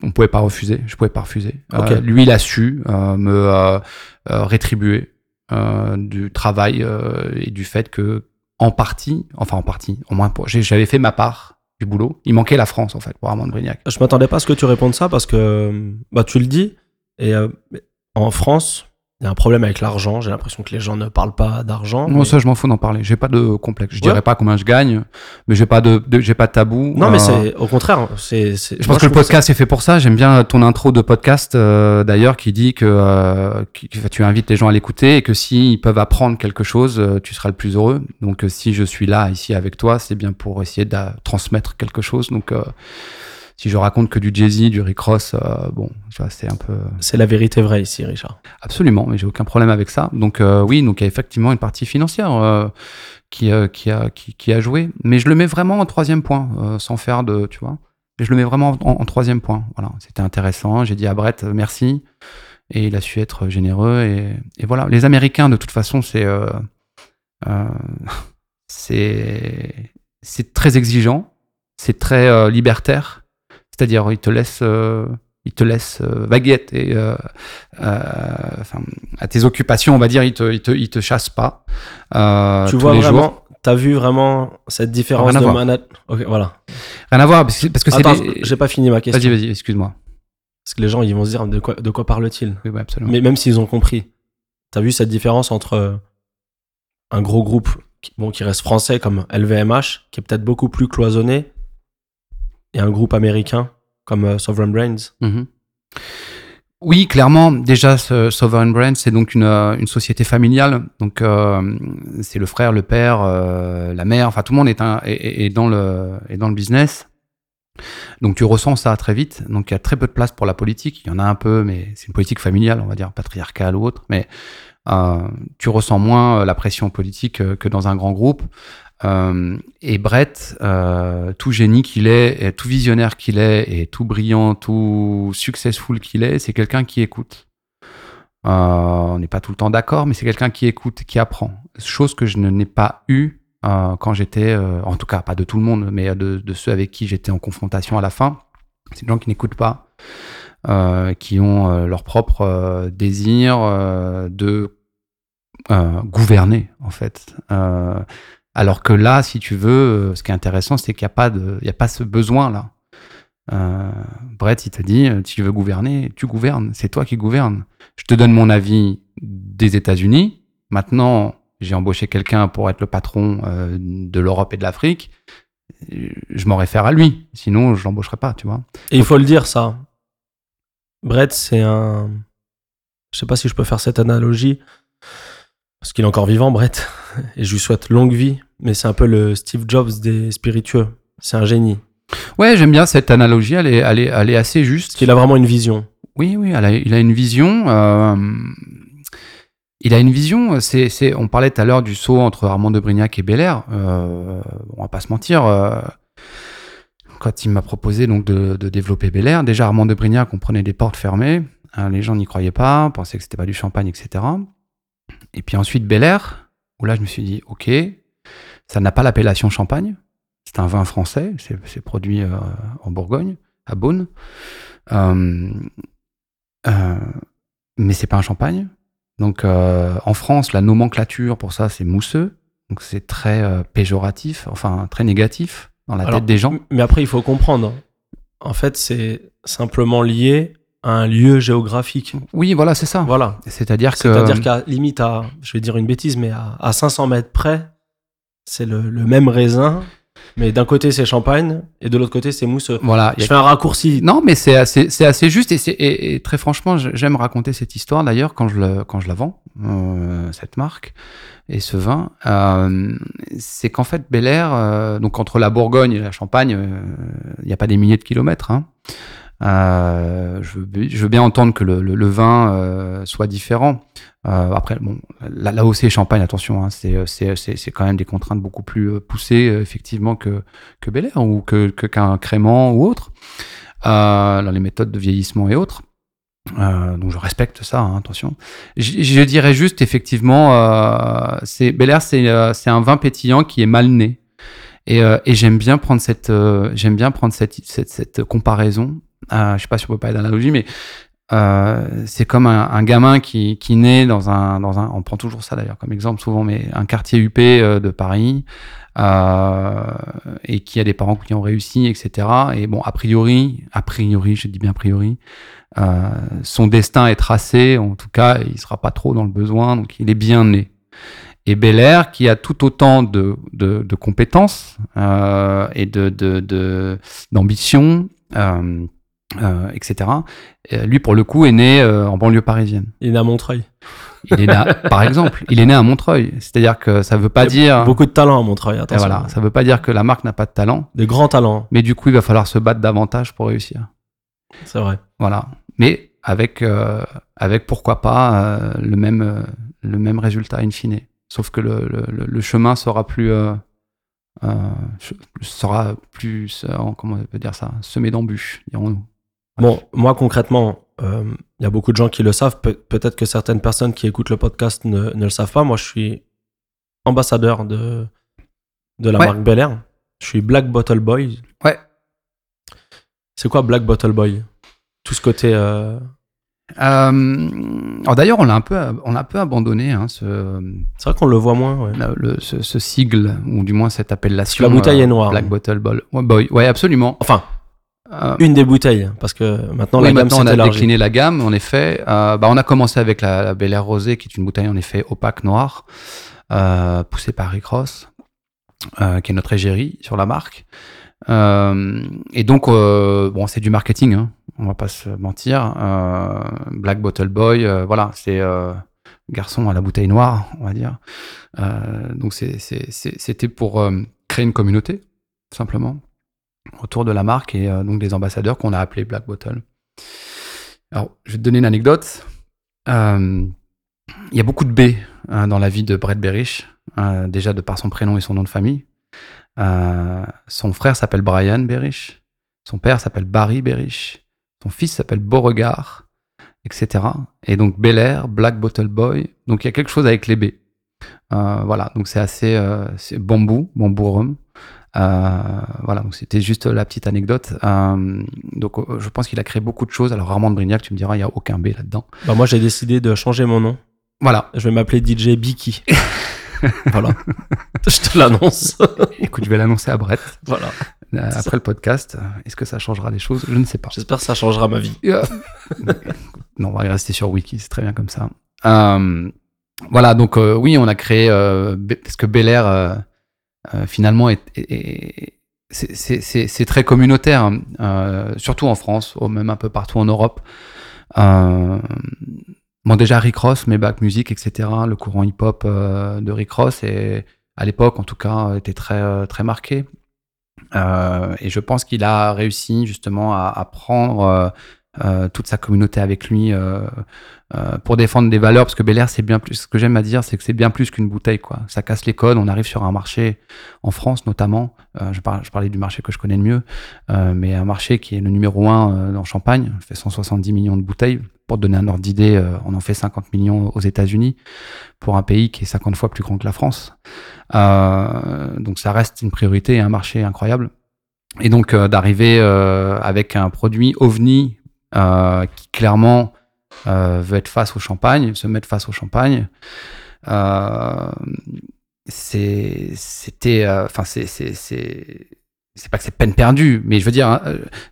S2: on pouvait pas refuser, je pouvais pas refuser. Okay. Euh, lui, il a su euh, me rétribuer euh, du travail euh, et du fait que, en partie, enfin en partie, au moins, j'avais fait ma part du boulot. Il manquait la France, en fait, pour Armand Brignac.
S1: Je m'attendais pas à ce que tu répondes ça parce que bah, tu le dis. Et euh, en France, il y a un problème avec l'argent. J'ai l'impression que les gens ne parlent pas d'argent.
S2: Moi, mais... ça, je m'en fous d'en parler. J'ai pas de complexe. Je ouais. dirais pas combien je gagne, mais j'ai pas de, de j'ai pas de tabou.
S1: Non, euh... mais c'est au contraire. C'est.
S2: Je pense que le podcast ça... est fait pour ça. J'aime bien ton intro de podcast euh, d'ailleurs qui dit que, euh, que, tu invites les gens à l'écouter et que s'ils peuvent apprendre quelque chose, euh, tu seras le plus heureux. Donc euh, si je suis là ici avec toi, c'est bien pour essayer de transmettre quelque chose. Donc si je raconte que du Jay-Z, du Rick Ross, euh, bon, tu vois, c'est un peu.
S1: C'est la vérité vraie ici, Richard.
S2: Absolument, mais j'ai aucun problème avec ça. Donc euh, oui, donc il y a effectivement une partie financière euh, qui, qui, a, qui, qui, a joué, mais je le mets vraiment en troisième point, sans faire de, tu vois. Mais je le mets vraiment en, en troisième point. Voilà, c'était intéressant. J'ai dit à Brett merci, et il a su être généreux. Et, et voilà, les Américains, de toute façon, c'est c'est c'est très exigeant, c'est très libertaire. C'est-à-dire, il te laisse, euh, il te laisse euh, baguette et euh, enfin, à tes occupations, on va dire, il te, il te, il te chasse pas.
S1: tu vois vraiment, t'as vu vraiment cette différence de management okay, voilà.
S2: Rien à voir parce que, parce que
S1: c'est. Les... J'ai pas fini ma question.
S2: Vas-y, vas-y, excuse-moi.
S1: Parce que les gens, ils vont se dire de quoi, de quoi parle-t-il?
S2: Oui, bah, absolument.
S1: Mais même s'ils ont compris, t'as vu cette différence entre un gros groupe qui, bon, qui reste français comme LVMH, qui est peut-être beaucoup plus cloisonné, et un groupe américain comme euh, Sovereign Brands.
S2: Mm -hmm. Oui, clairement. Déjà, Sovereign Brands, c'est donc une, une, société familiale. Donc, euh, c'est le frère, le père, euh, la mère. Enfin, tout le monde est, dans le, business. Donc, tu ressens ça très vite. Donc, il y a très peu de place pour la politique. Il y en a un peu, mais c'est une politique familiale, on va dire, patriarcale ou autre. Mais euh, tu ressens moins la pression politique que dans un grand groupe. Euh, et Brett, euh, tout génie qu'il est, tout visionnaire qu'il est, et tout brillant, tout successful qu'il est, c'est quelqu'un qui écoute. Euh, on n'est pas tout le temps d'accord, mais c'est quelqu'un qui écoute, qui apprend. Chose que je n'ai pas eu euh, quand j'étais, en tout cas pas de tout le monde, mais de, ceux avec qui j'étais en confrontation à la fin. C'est des gens qui n'écoutent pas, qui ont leur propre désir de gouverner, en fait. Alors que là, si tu veux, euh, ce qui est intéressant, c'est qu'il n'y a, pas de, a pas ce besoin-là. Euh, Brett, il te dit, euh, si tu veux gouverner, tu gouvernes. C'est toi qui gouvernes. Je te donne mon avis des États-Unis. Maintenant, j'ai embauché quelqu'un pour être le patron de l'Europe et de l'Afrique. Je m'en réfère à lui. Sinon, je l'embaucherai pas, tu vois.
S1: Et il faut le dire, ça. Brett, c'est un. Je sais pas si je peux faire cette analogie. Parce qu'il est encore vivant, Brett. Et je lui souhaite longue vie mais c'est un peu le Steve Jobs des spiritueux. C'est un génie.
S2: Ouais, j'aime bien cette analogie, elle est, elle est, elle est assez juste.
S1: Parce qu'il a vraiment une vision.
S2: Oui, oui, a, il a une vision. Euh, il a une vision. C'est, c'est, on parlait tout à l'heure du saut entre Armand de Brignac et Belair. Euh, on va pas se mentir. Euh, quand il m'a proposé donc de, de développer Belair, déjà Armand de Brignac, on prenait des portes fermées. Hein, les gens n'y croyaient pas, pensaient que c'était pas du champagne, etc. Et puis ensuite Belair, où là je me suis dit, ok, ça n'a pas l'appellation champagne. C'est un vin français, c'est produit euh, en Bourgogne. à Beaune. Euh, euh, mais c'est pas un champagne. Donc en France, la nomenclature pour ça, c'est mousseux. Donc c'est très péjoratif, enfin très négatif dans la tête des gens.
S1: Mais après, il faut comprendre. En fait, c'est simplement lié à un lieu géographique.
S2: Oui, voilà, c'est ça.
S1: Voilà.
S2: C'est-à-dire que.
S1: C'est-à-dire qu'à limite, à, je vais dire une bêtise, mais à, 500 mètres près, c'est le, même raisin. Mais d'un côté, c'est champagne et de l'autre côté, c'est mousseux.
S2: Voilà.
S1: Je fais un raccourci.
S2: Non, mais c'est assez, c'est assez juste. Et, et, très franchement, j'aime raconter cette histoire d'ailleurs quand, je le, quand je la vends, euh, cette marque et ce vin. Euh, c'est qu'en fait, Bel Air, euh, donc entre la Bourgogne et la Champagne, euh, il n'y a pas des milliers de kilomètres. Hein. Euh, je, veux, bien entendre que le, vin euh, soit différent. Euh, après, bon, là, là aussi, Champagne, attention, hein, c'est quand même des contraintes beaucoup plus poussées, effectivement, que, que Bel Air ou qu'un que, qu'un Crément ou autre. les méthodes de vieillissement et autres. Donc je respecte ça, hein, attention. Je, dirais juste effectivement, c'est Bel Air, c'est un vin pétillant qui est mal né. Et, et j'aime bien prendre cette j'aime bien prendre cette, cette, cette comparaison euh, je sais pas si on peut parler d'analogie, mais euh, c'est comme un, un, gamin qui, qui naît dans un, dans un, on prend toujours ça d'ailleurs comme exemple souvent, mais un quartier UP euh, de Paris euh, et qui a des parents qui ont réussi, etc. Et bon, a priori, a priori, je dis bien a priori, euh, son destin est tracé. En tout cas, il sera pas trop dans le besoin, donc il est bien né. Et Bel Air, qui a tout autant de, de, de compétences euh, et de d'ambition. De, euh, etc. Euh, lui, pour le coup, est né euh, en banlieue parisienne.
S1: Il est né à Montreuil.
S2: Il est né, par exemple, il est né à Montreuil. C'est-à-dire que ça veut pas dire
S1: beaucoup de talent à Montreuil. Attention.
S2: voilà, ça veut pas dire que la marque n'a pas de talent.
S1: De grands talents.
S2: Mais du coup, il va falloir se battre davantage pour réussir.
S1: C'est vrai.
S2: Voilà. Mais avec avec pourquoi pas le même le même résultat in fine. Sauf que le, le, le chemin sera plus sera plus comment on peut dire ça semé d'embûches, dirons-nous.
S1: Bon, moi concrètement, il euh, y a beaucoup de gens qui le savent. Peut-être que certaines personnes qui écoutent le podcast ne, ne, le savent pas. Moi, je suis ambassadeur de, de la marque Bel Air. Je suis Black Bottle Boy.
S2: Ouais.
S1: C'est quoi Black Bottle Boy? Tout ce côté. Euh...
S2: Euh, alors d'ailleurs, on l'a un peu, on l'a un peu abandonné. Hein, ce,
S1: c'est vrai qu'on le voit moins. Ouais.
S2: Le, ce, ce, sigle ou du moins cette appellation.
S1: La bouteille est noire.
S2: Black Bottle Boy. Ouais, absolument.
S1: Enfin, euh, une des bouteilles, parce que maintenant la gamme
S2: on
S1: a
S2: décliné la gamme. En effet, euh, bah, on a commencé avec la, la Bel Air Rosé, qui est une bouteille en effet opaque noire, euh, poussée par Rick Ross, euh, qui est notre égérie sur la marque. Euh, et donc, bon, c'est du marketing, hein, on va pas se mentir. Black Bottle Boy, voilà, c'est garçon à la bouteille noire, on va dire. donc, c'était pour créer une communauté, simplement autour de la marque et euh, donc des ambassadeurs qu'on a appelés Black Bottle. Alors, je vais te donner une anecdote. Euh, il y a beaucoup de B hein, dans la vie de Brett Berich, euh, déjà de par son prénom et son nom de famille. son frère s'appelle Brian Berich, son père s'appelle Barry Berich, son fils s'appelle Beauregard, etc. Et donc Bel Air, Black Bottle Boy. Donc il y a quelque chose avec les B. voilà, donc c'est assez bambou, bambou rhum. Euh, voilà, donc c'était juste la petite anecdote. Euh, donc euh, je pense qu'il a créé beaucoup de choses. Alors Armand de Brignac, tu me diras, il n'y a aucun B là-dedans.
S1: Bah moi j'ai décidé de changer mon nom.
S2: Voilà.
S1: Je vais m'appeler DJ Biki. voilà. je te l'annonce.
S2: Écoute, je vais l'annoncer à Brett.
S1: Voilà.
S2: Après le podcast, est-ce que ça changera les choses? Je ne sais pas.
S1: J'espère que ça changera ma vie.
S2: non, on va rester sur Wiki, c'est très bien comme ça. voilà, donc oui, on a créé parce que Bel Air euh, finalement c'est très communautaire, hein. euh, surtout en France, ou même un peu partout en Europe. Euh, bon, déjà Rick Ross, mais back music, etc. Le courant hip-hop de Rick Ross, et à l'époque, en tout cas, était très très marqué. et je pense qu'il a réussi justement à prendre toute sa communauté avec lui euh, pour défendre des valeurs, parce que Bel Air, c'est bien plus. Ce que j'aime à dire, c'est que c'est bien plus qu'une bouteille, quoi. Ça casse les codes. On arrive sur un marché, en France notamment. Euh, je, parlais du marché que je connais le mieux, euh, mais un marché qui est le numéro un euh, en Champagne, fait 170 millions de bouteilles. Pour te donner un ordre d'idée, euh, on en fait 50 millions aux États-Unis, pour un pays qui est 50 fois plus grand que la France. donc ça reste une priorité et un marché incroyable. Et donc d'arriver avec un produit ovni qui clairement veut être face au champagne, se mettre face au champagne. c'était, enfin c'est, c'est pas que c'est peine perdue, mais je veux dire,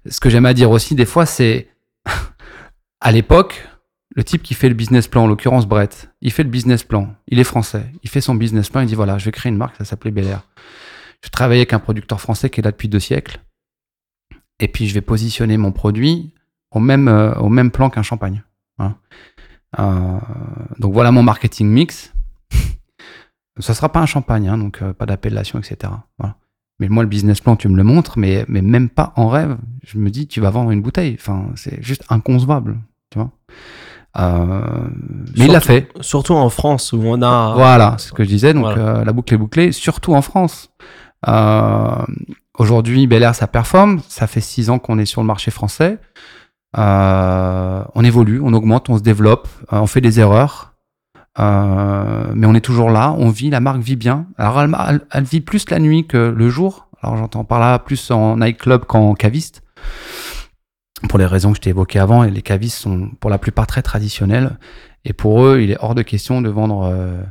S2: ce que j'aime à dire aussi des fois, c'est à l'époque, le type qui fait le business plan, en l'occurrence Brett, il fait le business plan, il est français, il fait son business plan, il dit voilà, je vais créer une marque, ça s'appelait Bel Air. Je travaille avec un producteur français qui est là depuis deux siècles, et puis je vais positionner mon produit au même, euh, au même plan qu'un champagne. Euh, donc voilà mon marketing mix. ça sera pas un champagne, hein, donc euh, pas d'appellation, etc. Mais moi, le business plan, tu me le montres, mais, mais même pas en rêve. Je me dis, tu vas vendre une bouteille. Enfin, c'est juste inconcevable, tu vois. Euh, mais il l'a fait.
S1: Surtout en France où on a.
S2: Voilà, c'est ce que je disais. Donc euh, la boucle est bouclée, surtout en France. Euh, Aujourd'hui, Bel Air, ça performe. Ça fait six ans qu'on est sur le marché français. Euh, on évolue, on augmente, on se développe, euh, on fait des erreurs. mais on est toujours là, on vit, la marque vit bien. Alors elle, elle vit plus la nuit que le jour. Alors j'entends par là plus en nightclub qu'en caviste pour les raisons que je t'ai évoquées avant. Et les cavistes sont pour la plupart très traditionnels. Et pour eux, il est hors de question de vendre euh,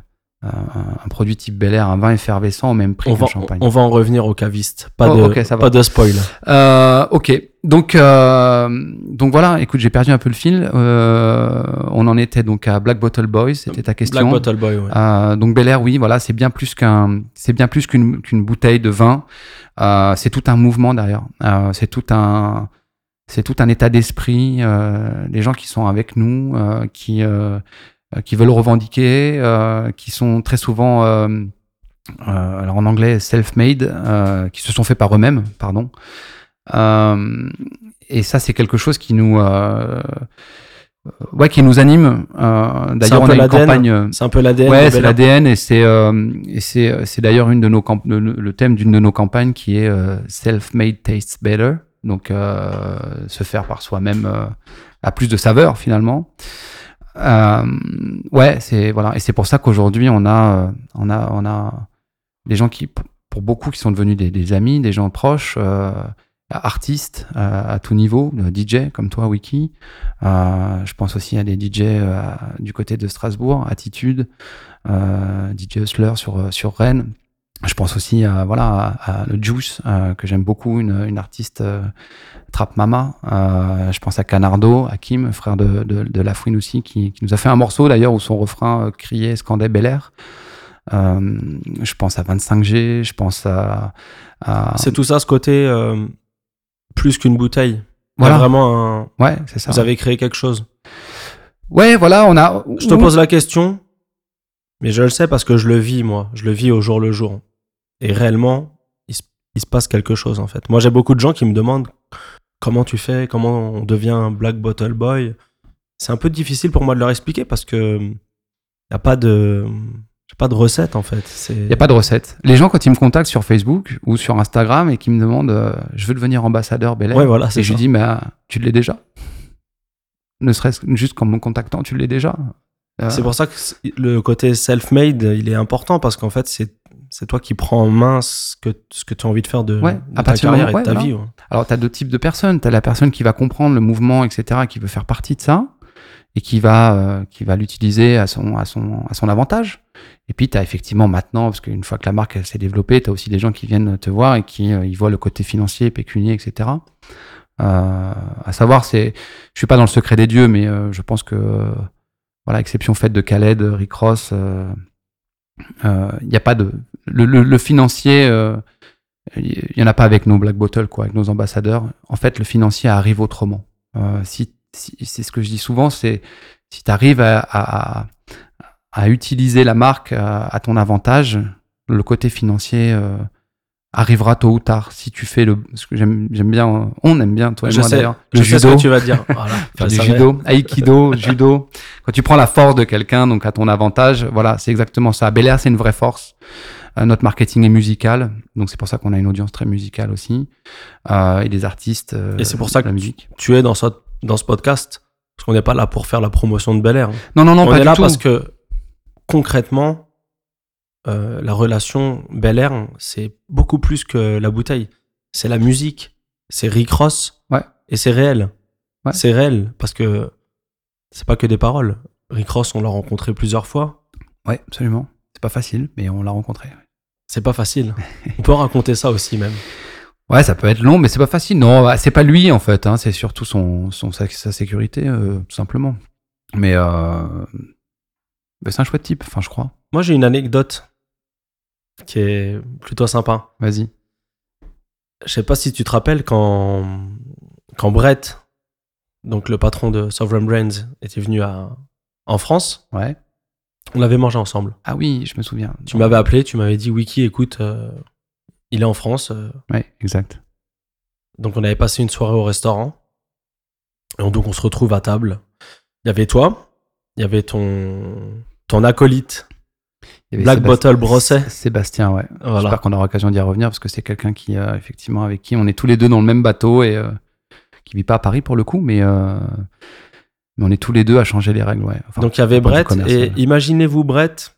S2: un, produit type Bel Air, un vin effervescent au même prix
S1: on va,
S2: champagne.
S1: On va en revenir aux cavistes. Pas,
S2: Oh,
S1: de,
S2: ok, ça va.
S1: pas de spoil.
S2: Euh, ok, donc euh, donc voilà. Écoute, j'ai perdu un peu le fil. Euh, on en était donc à Black Bottle Boys. C'était ta question.
S1: Black Bottle Boy, ouais.
S2: Donc Bel Air, oui, voilà, c'est bien plus qu'un, c'est bien plus qu'une bouteille de vin. C'est tout un mouvement derrière. C'est tout un, c'est tout un état d'esprit. Les gens qui sont avec nous, qui qui veulent revendiquer, euh, qui sont très souvent, euh, euh, alors en anglais self-made, euh, qui se sont faits par eux-mêmes, pardon. Euh, et ça, c'est quelque chose qui nous, euh, ouais, qui nous anime. Euh, D'ailleurs,
S1: un
S2: on
S1: peu
S2: a une
S1: l'ADN.
S2: campagne. euh,
S1: C'est un peu l'ADN.
S2: Ouais, c'est l'ADN et c'est euh, et c'est c'est d'ailleurs une de nos camp- le, le thème d'une de nos campagnes qui est euh, self-made tastes better. Donc euh, se faire par soi-même euh, a plus de saveur finalement. Euh, ouais, c'est voilà et c'est pour ça qu'aujourd'hui on a euh, on a on a des gens qui pour beaucoup qui sont devenus des, amis, des gens proches. Euh, artistes euh, à tout niveau, euh, DJ comme toi, Wiki. Euh, je pense aussi à des DJ du côté de Strasbourg, Attitude, DJ Hustler sur, sur Rennes. Je pense aussi à, voilà, à, à le Juice, euh, que j'aime beaucoup, une, une artiste euh, Trap Mama. Euh, je pense à Canardo, à Kim, frère de, de, de La Fouine aussi, qui, qui nous a fait un morceau d'ailleurs où son refrain euh, criait, scandait Bel Air. Euh, je pense à 25G, je pense à. à-
S1: C'est tout ça, ce côté euh, plus qu'une bouteille.
S2: Voilà.
S1: vraiment un.
S2: Ouais, c'est ça.
S1: Vous avez créé quelque chose.
S2: Ouais, voilà, on a.
S1: Je te pose la question, mais je le sais parce que je le vis, moi. Je le vis au jour le jour. Et réellement, il se, il se passe quelque chose, en fait. Moi, j'ai beaucoup de gens qui me demandent comment tu fais, comment on devient un Black Bottle Boy. C'est un peu difficile pour moi de leur expliquer parce que il n'y a pas de. j'ai pas de recette, en fait.
S2: Il n'y a pas de recette. Les gens, quand ils me contactent sur Facebook ou sur Instagram et qui me demandent euh, je veux devenir ambassadeur Bel Air,
S1: Ouais, voilà,
S2: et je
S1: ça.
S2: dis mais ah, tu l'es déjà? Ne serait-ce que juste qu'en me contactant, tu l'es déjà? Euh,
S1: C'est pour ça que le côté self-made, il est important parce qu'en fait, c'est c'est toi qui prends en main ce que, ce que tu as envie de faire de,
S2: Ouais,
S1: de
S2: à
S1: ta carrière et de ta
S2: ouais,
S1: vie. ouais.
S2: Alors, tu as deux types de personnes. Tu as la personne qui va comprendre le mouvement, etc., qui veut faire partie de ça et qui va, euh, qui va l'utiliser à son, à, son, à son avantage. Et puis, tu as effectivement maintenant, parce qu'une fois que la marque s'est développée, tu as aussi des gens qui viennent te voir et qui euh, ils voient le côté financier, pécunier, etc. Euh, à savoir, c'est, je suis pas dans le secret des dieux, mais euh, je pense que, euh, voilà, exception faite de Khaled, Rick Ross, euh, euh, il n'y a pas de, le, le, le financier, euh, il y en a pas avec nos Black Bottle, quoi, avec nos ambassadeurs. En fait, le financier arrive autrement. Euh, si, si- c'est ce que je dis souvent, c'est si tu arrives à, à, à utiliser la marque à, à ton avantage, le côté financier euh, arrivera tôt ou tard. Si tu fais le, ce que j'aime j'aime bien, on aime bien toi et
S1: Je
S2: moi d'ailleurs,
S1: je
S2: le
S1: sais ce
S2: judo
S1: que tu vas dire. Voilà.
S2: faire du judo, aïkido, judo. Quand tu prends la force de quelqu'un, donc à ton avantage, voilà, c'est exactement ça. Bel Air, c'est une vraie force. Euh, notre marketing est musical, donc c'est pour ça qu'on a une audience très musicale aussi, euh, et des artistes. euh,
S1: Et c'est pour ça
S2: de la
S1: que
S2: musique.
S1: Tu es dans ce, dans ce podcast parce qu'on n'est pas là pour faire la promotion de Bel Air.
S2: Non, non, non,
S1: on
S2: pas
S1: est
S2: du
S1: là
S2: tout.
S1: parce que concrètement, euh, la relation Bel Air, c'est beaucoup plus que la bouteille. c'est la musique, c'est Rick Ross.
S2: Ouais.
S1: Et c'est réel.
S2: Ouais.
S1: C'est réel parce que c'est pas que des paroles. Rick Ross, on l'a rencontré plusieurs fois.
S2: Ouais, absolument. C'est pas facile, mais on l'a rencontré.
S1: C'est pas facile. on peut raconter ça aussi même.
S2: Ouais, ça peut être long, mais c'est pas facile. Non, bah, c'est pas lui en fait. Hein, c'est surtout son, son sa, sa sécurité, euh, tout simplement. Mais euh, bah, c'est un chouette type. Enfin, je crois.
S1: Moi, j'ai une anecdote qui est plutôt sympa.
S2: Vas-y.
S1: Je sais pas si tu te rappelles quand, quand Brett, donc le patron de Sovereign Brands, était venu à, en France.
S2: Ouais.
S1: On avait mangé ensemble.
S2: Ah oui, je me souviens.
S1: Tu m'avais appelé, tu m'avais dit Wiki, écoute, euh, il est en France. euh,
S2: Ouais, exact.
S1: donc on avait passé une soirée au restaurant. Et on- donc on se retrouve à table. Il y avait toi, il y avait ton, ton acolyte.
S2: Il y avait
S1: Black Bottle Brosset.
S2: Sébastien, ouais.
S1: Voilà.
S2: J'espère qu'on aura l'occasion d'y revenir parce que c'est quelqu'un qui, euh, effectivement, avec qui on est tous les deux dans le même bateau et euh, qui vit pas à Paris pour le coup, mais, euh, mais on est tous les deux à changer les règles, ouais. Enfin,
S1: Donc il y avait
S2: de
S1: Brett. Et imaginez-vous Brett,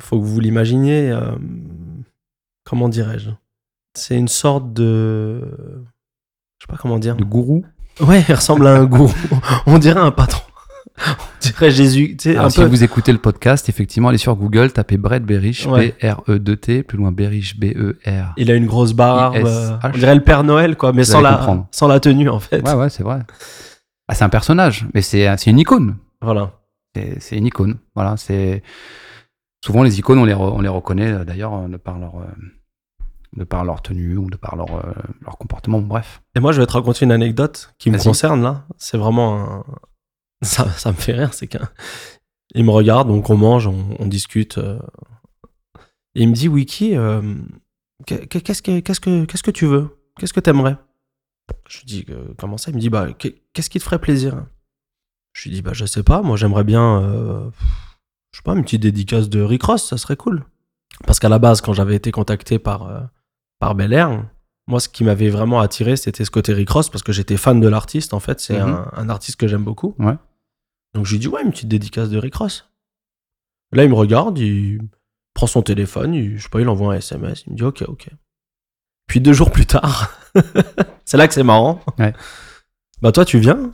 S1: faut que vous l'imaginiez, euh, comment dirais-je? C'est une sorte de... Je sais pas comment dire.
S2: Le gourou?
S1: Ouais, il ressemble à un gourou. On dirait un patron. On dirait Jésus. Tu sais,
S2: Alors,
S1: un
S2: si
S1: peu...
S2: vous écoutez le podcast, effectivement, allez sur Google, tapez Brett Berich,
S1: Ouais.
S2: B-R-E-2-T, plus loin Berich, B-E-R.
S1: Il a une grosse barbe. Euh, On dirait le Père Noël, quoi, mais
S2: Vous
S1: sans la,
S2: comprendre.
S1: sans la tenue, en fait.
S2: Ouais, ouais, c'est vrai. Ah, c'est un personnage, mais c'est c'est une icône.
S1: Voilà.
S2: C'est une icône. Voilà, c'est souvent les icônes, on les, re- on les reconnaît euh, d'ailleurs euh, de par leur euh, de par leur tenue ou de par leur euh, leur comportement. Bref.
S1: Et moi, je vais te raconter une anecdote qui me concerne, là. C'est vraiment un... Ça, ça me fait rire, c'est qu'un... Il me regarde, donc on mange, on, on discute. euh, Et il me dit, Wiki, euh, qu'est- qu'est-ce que, qu'est-ce que, qu'est-ce que tu veux? Qu'est-ce que t'aimerais? Je lui dis, euh, comment ça? Il me dit, bah, qu'est- qu'est-ce qui te ferait plaisir? Je lui dis, bah, je sais pas, moi j'aimerais bien, euh, je sais pas, une petite dédicace de Rick Ross, ça serait cool. Parce qu'à la base, quand j'avais été contacté par, euh, par Bel Air, moi, ce qui m'avait vraiment attiré, c'était ce côté Rick Ross, parce que j'étais fan de l'artiste, en fait. C'est
S2: Mhm.
S1: un, un artiste que j'aime beaucoup.
S2: Ouais.
S1: Donc, je lui dis, ouais, une petite dédicace de Rick Ross. Là, il me regarde, il prend son téléphone, il, je sais pas, il envoie un SMS, il me dit, ok, ok. Puis deux jours plus tard, c'est là que c'est marrant.
S2: Ouais.
S1: Bah, toi, tu viens,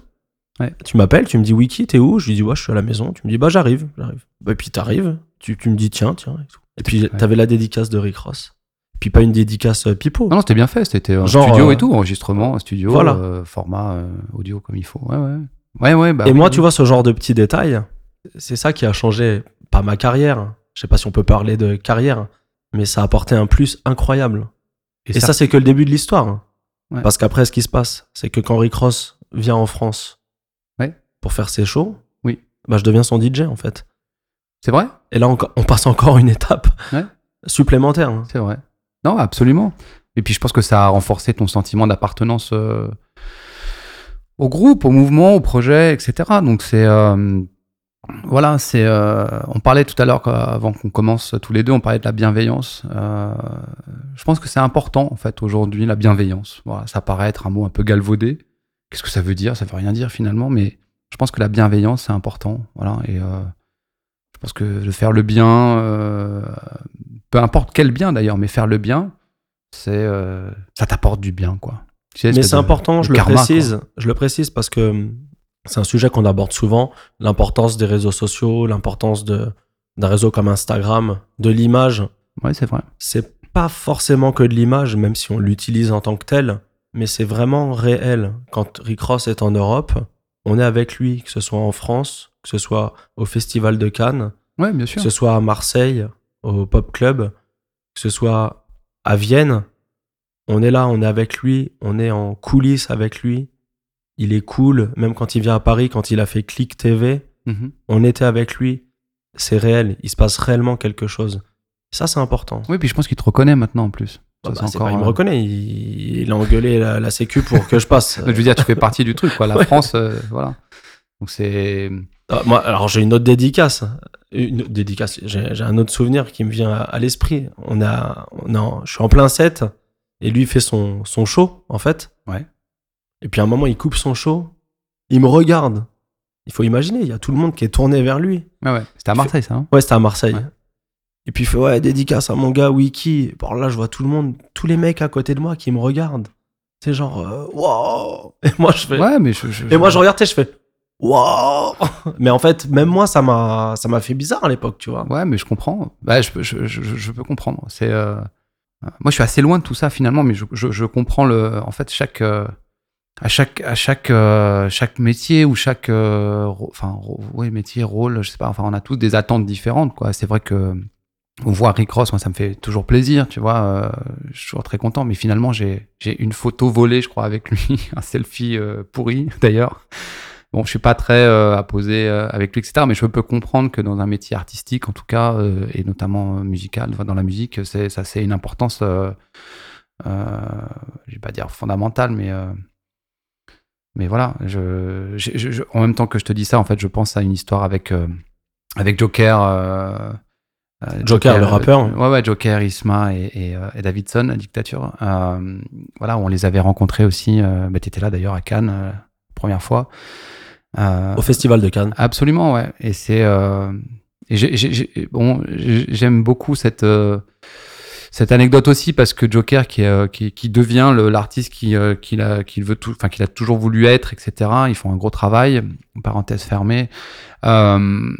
S2: Ouais.
S1: tu m'appelles, tu me dis, Wiki, t'es où? Je lui dis, ouais, je suis à la maison. Tu me dis, bah, j'arrive, j'arrive. Bah, puis t'arrives, tu, tu me dis, tiens, tiens, et tout. Et puis,
S2: Ouais.
S1: t'avais la dédicace de Rick Ross. Puis pas une dédicace euh, pipeau.
S2: Non, non, c'était bien fait. C'était un
S1: Genre,
S2: studio
S1: euh,
S2: et tout, enregistrement, studio,
S1: voilà.
S2: euh, format euh, audio comme il faut. Ouais, ouais. Ouais, ouais. Bah,
S1: Et
S2: oui,
S1: moi,
S2: oui.
S1: tu vois, ce genre de petits détails, c'est ça qui a changé, pas ma carrière. Je sais pas si on peut parler de carrière, mais ça a apporté un plus incroyable. Et, ça, c'est que le début de l'histoire.
S2: Ouais.
S1: Parce qu'après, ce qui se passe, c'est que quand Rick Ross vient en France
S2: Ouais.
S1: pour faire ses shows,
S2: Oui.
S1: bah, je deviens son DJ, en fait.
S2: c'est vrai?
S1: Et là, on, on passe encore une étape
S2: Ouais.
S1: supplémentaire. hein.
S2: C'est vrai. Non, absolument. Et puis je pense que ça a renforcé ton sentiment d'appartenance euh, au groupe, au mouvement, au projet, etc. Donc c'est euh, voilà, c'est. euh, on parlait tout à l'heure avant qu'on commence tous les deux, on parlait de la bienveillance. Euh, je pense que c'est important en fait aujourd'hui la bienveillance. Voilà, ça paraît être un mot un peu galvaudé. Qu'est-ce que ça veut dire? Ça veut rien dire finalement, mais je pense que la bienveillance c'est important. Voilà et euh, je pense que de faire le bien, peu importe quel bien d'ailleurs, mais faire le bien, c'est ça t'apporte du bien quoi. Tu sais,
S1: Mais c'est important,
S2: de
S1: je le
S2: karma,
S1: précise. Je le précise parce que c'est un sujet qu'on aborde souvent. L'importance des réseaux sociaux, l'importance d'un réseau comme Instagram, de l'image.
S2: Ouais, c'est vrai.
S1: C'est pas forcément que de l'image, même si on l'utilise en tant que tel, mais c'est vraiment réel. Quand Rick Ross est en Europe, on est avec lui, que ce soit en France, que ce soit au Festival de Cannes,
S2: Ouais, bien
S1: que
S2: sûr.
S1: ce soit à Marseille, au Pop Club, que ce soit à Vienne, on est là, on est avec lui, on est en coulisses avec lui. Il est cool, même quand il vient à Paris, quand il a fait Click TV,
S2: Mhm.
S1: on était avec lui. C'est réel, il se passe réellement quelque chose. Ça, c'est important.
S2: Oui, puis je pense qu'il te reconnaît maintenant en plus.
S1: Bah,
S2: Ça,
S1: bah,
S2: encore,
S1: pas- il me reconnaît, il, il a engueulé la, la sécu pour que je passe.
S2: Je veux dire, tu fais partie du truc, quoi. La
S1: Ouais.
S2: France, euh, voilà. Donc c'est.
S1: Ah, moi, alors j'ai une autre dédicace. Une autre dédicace. J'ai un autre souvenir qui me vient à, à l'esprit. On a, on a- je suis en plein set et lui fait son, son show en fait.
S2: Ouais.
S1: Et puis à un moment il coupe son show, il me regarde. Il faut imaginer, il y a tout le monde qui est tourné vers lui.
S2: Ouais, ouais. C'était à Marseille, ça. hein
S1: Ouais, c'était à Marseille.
S2: Ouais.
S1: Et puis il fait ouais, dédicace à mon gars Wiki. Bon, là, je vois tout le monde, tous les mecs à côté de moi qui me regardent. C'est genre, euh, wow. Et moi, je fais.
S2: Ouais, mais je. je-
S1: Et moi, je regarde, tu sais, je fais, wow. Mais en fait, même moi, ça m'a, ça m'a fait bizarre à l'époque, tu vois.
S2: Ouais, mais je comprends. Bah, je, peux- je, peux comprendre. C'est. euh, Moi, je suis assez loin de tout ça finalement, mais je, je, je comprends le. En fait, chaque. euh, À chaque, à chaque, euh, chaque métier ou chaque, euh, enfin, ouais, métier, rôle, je sais pas, enfin, on a tous des attentes différentes, quoi. C'est vrai que on voit Rick Ross, moi, ça me fait toujours plaisir, tu vois. euh, je suis toujours très content, mais finalement, j'ai, j'ai une photo volée, je crois, avec lui, un selfie euh, pourri, d'ailleurs. Bon, je suis pas très euh, à poser euh, avec lui, etc. Mais je peux comprendre que dans un métier artistique, en tout cas, euh, et notamment euh, musical, dans la musique, c'est, ça, c'est une importance, euh, euh, je vais pas dire fondamentale, mais euh, mais voilà. Je, j'ai- je- je- en même temps que je te dis ça, en fait, je pense à une histoire avec euh, avec Joker. euh, euh,
S1: Joker, le rappeur.
S2: Ouais, ouais, Joker, Isma et, et, et Davidson, la dictature. Voilà, on les avait rencontrés aussi. Bah, T'étais là d'ailleurs à Cannes, première fois.
S1: Au festival de Cannes.
S2: Absolument, ouais. Et c'est et j'ai- j'ai- j'ai- bon, j'ai- j'aime beaucoup cette euh, cette anecdote aussi parce que Joker qui devient l'artiste qui qu'il a toujours voulu être, etc. Ils font un gros travail. Parenthèse fermée. Euh,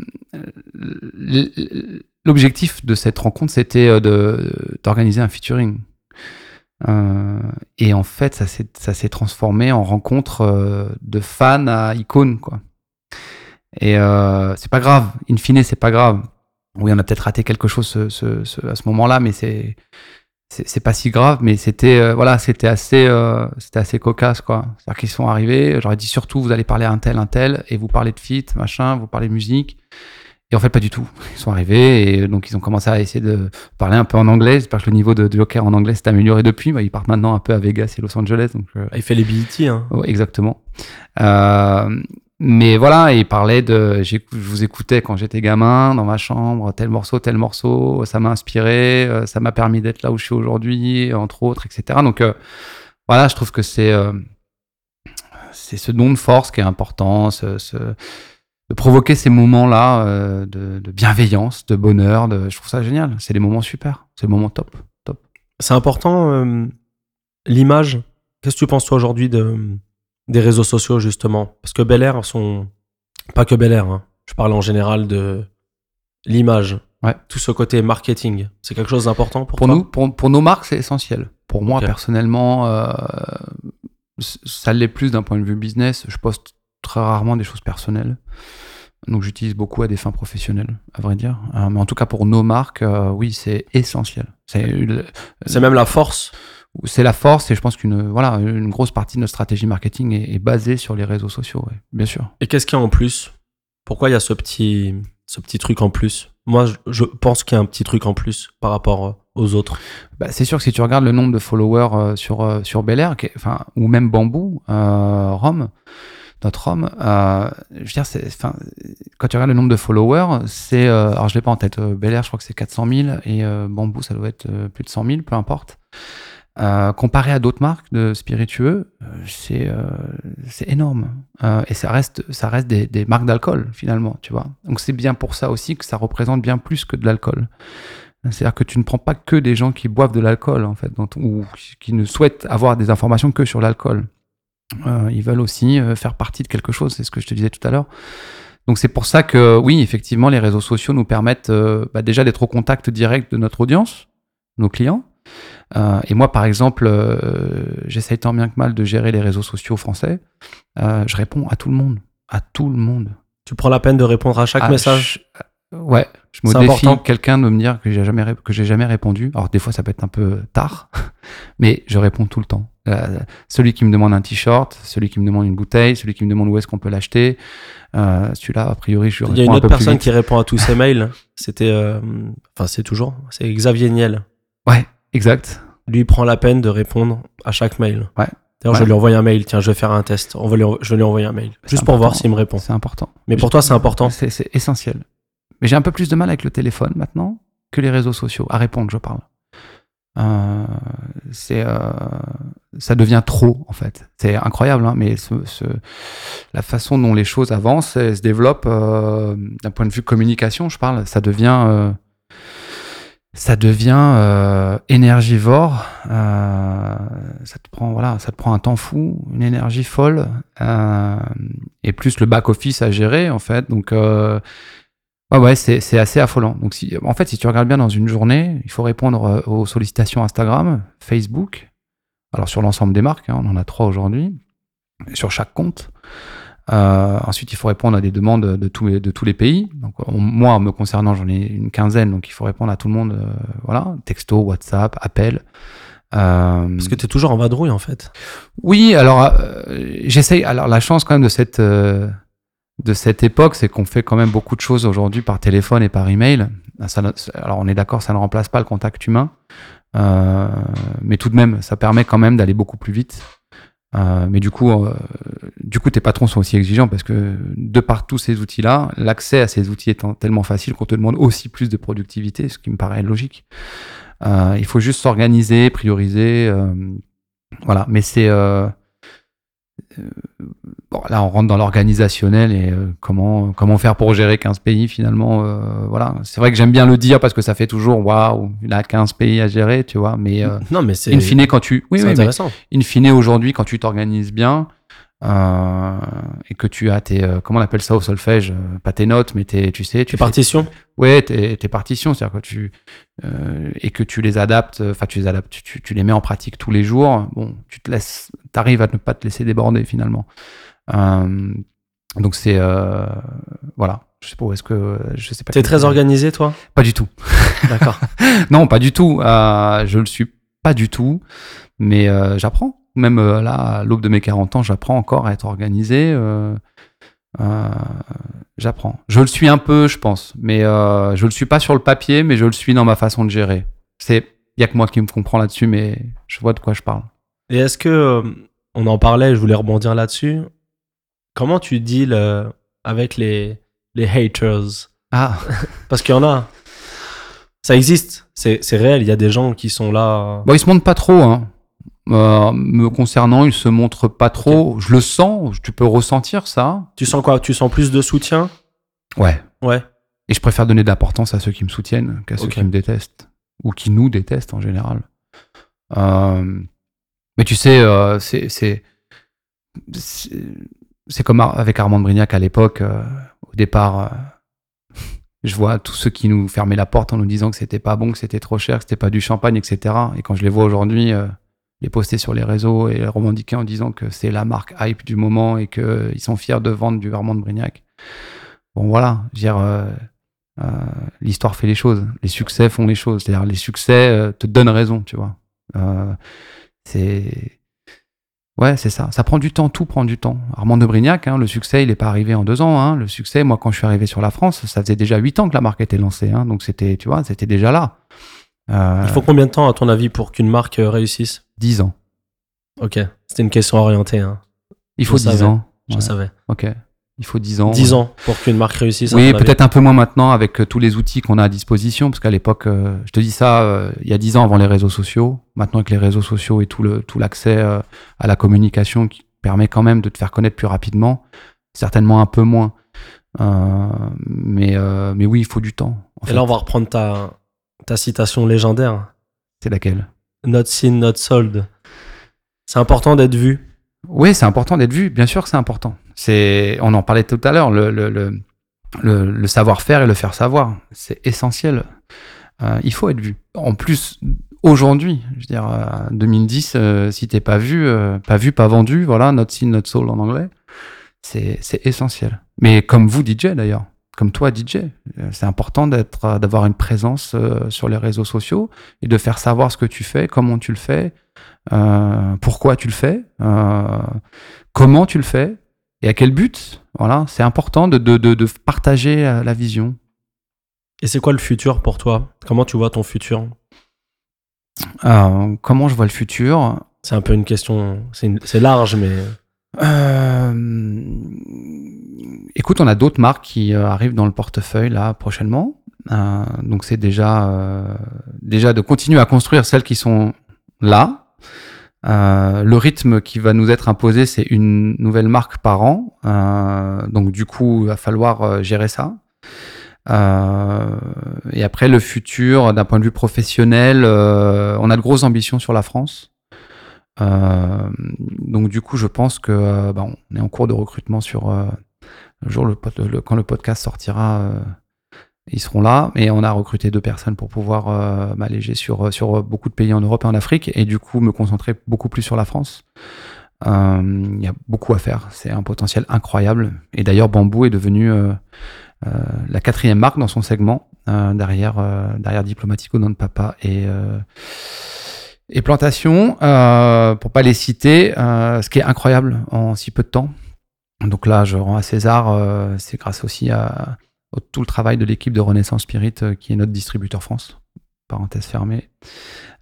S2: L'objectif de cette rencontre, c'était euh, d'organiser un featuring. Euh, et en fait, ça s'est transformé en rencontre de fans à icônes, quoi. Et c'est pas grave. In fine, c'est pas grave. Oui, on a peut-être raté quelque chose ce- ce- ce- à ce moment-là, mais c'est c'est pas si grave. Mais c'était euh, voilà, c'était assez euh, c'était assez cocasse, quoi. C'est-à-dire qu'ils sont arrivés. J'aurais dit surtout, vous allez parler à un tel, un tel, et vous parlez de feat, machin, vous parlez de musique. Et en fait, pas du tout. Ils sont arrivés et donc ils ont commencé à essayer de parler un peu en anglais. J'espère que le niveau de, de Joker en anglais s'est amélioré depuis. Bah, ils partent maintenant un peu à Vegas et Los Angeles. Donc, euh,
S1: Il fait les BET, hein.
S2: Ouais, exactement. Euh, mais voilà, il parlait de. Je vous écoutais quand j'étais gamin, dans ma chambre, tel morceau, tel morceau, ça m'a inspiré, euh, ça m'a permis d'être là où je suis aujourd'hui, entre autres, etc. Donc euh, voilà, je trouve que c'est euh, c'est ce don de force qui est important, ce, de provoquer ces moments-là de, bienveillance, de bonheur. De, je trouve ça génial. C'est des moments super, c'est des moments top.
S1: C'est important, l'image. Qu'est-ce que tu penses, toi, aujourd'hui, de, des réseaux sociaux, justement Parce que Bel Air sont. Pas que Bel Air, hein. je parle en général de l'image.
S2: Ouais.
S1: Tout ce côté marketing. C'est quelque chose d'important pour,
S2: Pour
S1: toi?
S2: nous, pour, pour nos marques, c'est essentiel. Pour moi, personnellement, euh, ça l'est plus d'un point de vue business. Je poste très rarement des choses personnelles. Donc, j'utilise beaucoup à des fins professionnelles, à vrai dire. Euh, mais en tout cas, pour nos marques, euh, oui, c'est essentiel. C'est
S1: même la force.
S2: C'est la force et je pense qu'une voilà, une grosse partie de notre stratégie marketing est, est basée sur les réseaux sociaux, ouais, bien sûr.
S1: Et qu'est-ce qu'il y a en plus? Pourquoi il y a ce petit, ce petit truc en plus? Moi, je, je pense qu'il y a un petit truc en plus par rapport euh, aux autres.
S2: Bah, c'est sûr que si tu regardes le nombre de followers euh, sur, euh, sur Bel Air, qui est- enfin, ou même Bambou, euh, Rome, notre Rome, euh, je veux dire, c'est, enfin, quand tu regardes le nombre de followers, c'est, euh, alors je l'ai pas en tête, euh, Bel Air, je crois que c'est 400 000, et Bambou, ça doit être plus de 100 000, peu importe. Euh, comparé à d'autres marques de spiritueux, euh, c'est euh, c'est énorme. Euh, et ça reste, ça reste des, des marques d'alcool, finalement, tu vois. Donc c'est bien pour ça aussi que ça représente bien plus que de l'alcool. C'est-à-dire que tu ne prends pas que des gens qui boivent de l'alcool, en fait, ou qui ne souhaitent avoir des informations que sur l'alcool. Euh, ils veulent aussi euh, faire partie de quelque chose, c'est ce que je te disais tout à l'heure. Donc c'est pour ça que, oui, effectivement, les réseaux sociaux nous permettent bah, déjà d'être au contact direct de notre audience, nos clients. Euh, et moi, par exemple, euh, j'essaye tant bien que mal de gérer les réseaux sociaux français. Euh, je réponds à tout le monde, à tout le monde.
S1: Tu prends la peine de répondre à chaque
S2: Ah,
S1: message
S2: je- Ouais, je me défie quelqu'un de me dire que j'ai jamais ré- que j'ai jamais répondu. Alors des fois ça peut être un peu tard, mais je réponds tout le temps. Euh, celui qui me demande un t-shirt, celui qui me demande une bouteille, celui qui me demande où est-ce qu'on peut l'acheter. Euh, Celui-là, a priori, je lui
S1: Il y a
S2: réponds
S1: une
S2: un
S1: autre personne qui répond à tous ces mails. C'était. euh, Enfin, c'est toujours. C'est Xavier Niel.
S2: Ouais, exact.
S1: Lui, il prend la peine de répondre à chaque mail.
S2: Ouais.
S1: D'ailleurs, je
S2: Ouais.
S1: lui envoyer un mail. Tiens, je vais faire un test. On va lui, je vais lui envoyer un mail. Juste pour voir s'il me répond.
S2: C'est important.
S1: Mais pour toi, c'est important.
S2: C'est essentiel. Mais j'ai un peu plus de mal avec le téléphone maintenant que les réseaux sociaux. À répondre, je parle. Euh, c'est euh, ça devient trop en fait. C'est incroyable, hein, mais ce, ce- la façon dont les choses avancent et se développent euh, d'un point de vue communication, je parle, ça devient ça devient euh, énergivore. Euh, ça te prend voilà, ça te prend un temps fou, une énergie folle, euh, et plus le back office à gérer en fait. Donc ouais, ouais, c'est, c'est assez affolant. Donc si, en fait, si tu regardes bien dans une journée, il faut répondre aux sollicitations Instagram, Facebook. Alors sur l'ensemble des marques, hein, on en a trois aujourd'hui, sur chaque compte. Euh, ensuite, il faut répondre à des demandes de tous les, de tous les pays. Donc, moi, me concernant, j'en ai une quinzaine, donc il faut répondre à tout le monde. Euh, voilà, texto, WhatsApp, appel.
S1: Euh, Parce que tu es toujours en vadrouille, en fait.
S2: Oui, alors euh, j'essaye. Alors la chance quand même de cette euh, de cette époque, c'est qu'on fait quand même beaucoup de choses aujourd'hui par téléphone et par email. Ça, alors on est d'accord, ça ne remplace pas le contact humain, mais tout de même, ça permet quand même d'aller beaucoup plus vite. Euh, mais du coup, euh, du coup, tes patrons sont aussi exigeants parce que de par tous ces outils-là, l'accès à ces outils étant tellement facile qu'on te demande aussi plus de productivité, ce qui me paraît logique. Euh, il faut juste s'organiser, prioriser, euh, voilà. Mais c'est euh, bon, là, on rentre dans l'organisationnel et euh, comment comment faire pour gérer 15 pays finalement. Euh, voilà, c'est vrai que j'aime bien le dire parce que ça fait toujours waouh, il a 15 pays à gérer, tu vois. Mais
S1: non, mais c'est
S2: in fine quand tu,
S1: oui, oui, intéressant.
S2: in fine aujourd'hui quand tu t'organises bien, euh, et que tu as tes euh, comment on appelle ça au solfège euh, pas tes notes mais tes tu sais
S1: tu partitions.
S2: Ouais tes, tes partitions c'est à dire que tu et que tu les adaptes enfin tu les adaptes tu, tu, les mets en pratique tous les jours. Bon tu te laisses t'arrives à ne pas te laisser déborder finalement. Donc c'est voilà. Je sais pas où est-ce que je sais pas
S1: t'es très organisé toi?
S2: Pas du tout.
S1: D'accord.
S2: Non pas du tout. Je le suis pas du tout mais j'apprends même euh, là, à l'aube de mes 40 ans, j'apprends encore à être organisé. Euh, euh, j'apprends. Je le suis un peu, je pense, mais je le suis pas sur le papier, mais je le suis dans ma façon de gérer. C'est, il y a que moi qui me comprends là-dessus, mais je vois de quoi je parle.
S1: Et est-ce que, on en parlait, je voulais rebondir là-dessus. Comment tu deals avec les les haters?
S2: Ah,
S1: parce qu'il y en a. Ça existe, c'est réel. Il y a des gens qui sont là.
S2: Bon, ils se montrent pas trop, hein. Euh, me concernant, il se montre pas trop. Je le sens, tu peux ressentir ça.
S1: Tu sens quoi? Tu sens plus de soutien?
S2: Ouais.
S1: Ouais.
S2: Et je préfère donner de l'importance à ceux qui me soutiennent qu'à ceux qui me détestent. Ou qui nous détestent en général. Euh, mais tu sais, euh, c'est. C'est comme avec Armand Brignac à l'époque. Au départ, je vois tous ceux qui nous fermaient la porte en nous disant que c'était pas bon, que c'était trop cher, que c'était pas du champagne, etc. Et quand je les vois aujourd'hui les poster sur les réseaux et les revendiquer en disant que c'est la marque hype du moment et qu'ils sont fiers de vendre du Vermont de Brignac. Bon, voilà, dire, euh, euh, l'histoire fait les choses, les succès font les choses. C'est-à-dire, les succès euh, te donnent raison, tu vois. Euh, c'est. Ouais, c'est ça. Ça prend du temps, tout prend du temps. Armand de Brignac, hein, le succès, il n'est pas arrivé en deux ans. Hein. Le succès, moi, quand je suis arrivé sur la France, ça faisait déjà huit ans que la marque était lancée. Hein. Donc, c'était, tu vois, c'était déjà là.
S1: Euh, Il faut combien de temps, à ton avis, pour qu'une marque euh, réussisse?
S2: 10 ans.
S1: Ok, c'était une question orientée. Hein.
S2: Il faut
S1: Je
S2: 10
S1: savais.
S2: ans.
S1: Je
S2: Ouais.
S1: savais.
S2: Ok. Il faut 10 ans.
S1: 10 ans pour qu'une marque réussisse. à
S2: Oui, peut-être un peu moins maintenant avec euh, tous les outils qu'on a à disposition, parce qu'à l'époque, euh, je te dis ça, euh, il y a 10 ans avant les réseaux sociaux. Maintenant, avec les réseaux sociaux et tout le tout l'accès euh, à la communication qui permet quand même de te faire connaître plus rapidement, certainement un peu moins. Mais mais oui, il faut du temps.
S1: Et
S2: fait.
S1: là, on va reprendre ta, ta citation légendaire.
S2: c'est laquelle?
S1: Not seen, not sold. C'est important d'être vu.
S2: Oui, c'est important d'être vu. Bien sûr que c'est important. C'est, on en parlait tout à l'heure, le, le, le, savoir-faire et le faire savoir, c'est essentiel. Euh, il faut être vu. En plus, aujourd'hui, je veux dire, euh, 2010, euh, si t'es pas vu, euh, pas vu, pas vendu, voilà, not seen, not sold en anglais, c'est essentiel. Mais comme vous, DJ d'ailleurs, comme toi, DJ, euh, c'est important d'être, euh, d'avoir une présence euh, sur les réseaux sociaux et de faire savoir ce que tu fais, comment tu le fais, euh, pourquoi tu le fais, euh, comment tu le fais et à quel but. Voilà, c'est important de, de, de, de partager la vision.
S1: Et c'est quoi le futur pour toi? Comment tu vois ton futur?
S2: Euh, comment je vois le futur?
S1: C'est un peu une question. C'est large, mais.
S2: Euh, Écoute, on a d'autres marques qui euh, arrivent dans le portefeuille là prochainement. Euh, donc c'est déjà euh, déjà de continuer à construire celles qui sont là. Euh, le rythme qui va nous être imposé, c'est une nouvelle marque par an. Euh, donc du coup, il va falloir gérer ça. et après, le futur, d'un point de vue professionnel, on a de grosses ambitions sur la France. donc du coup, je pense que bah, on est en cours de recrutement sur le jour le, quand le podcast sortira ils seront là. Et on a recruté deux personnes pour pouvoir euh, m'alléger sur, sur beaucoup de pays en Europe et en Afrique. Et du coup, me concentrer beaucoup plus sur la France. Euh, il y a beaucoup à faire. C'est un potentiel incroyable. Et d'ailleurs, Bamboo est devenu euh, la quatrième marque dans son segment, derrière, derrière Diplomatico, Nom de Papa et, et Plantation. pour pas les citer, ce qui est incroyable en si peu de temps. Donc là, je rends à César, c'est grâce aussi à, tout le travail de l'équipe de Renaissance Spirit, euh, qui est notre distributeur France. Parenthèse fermée.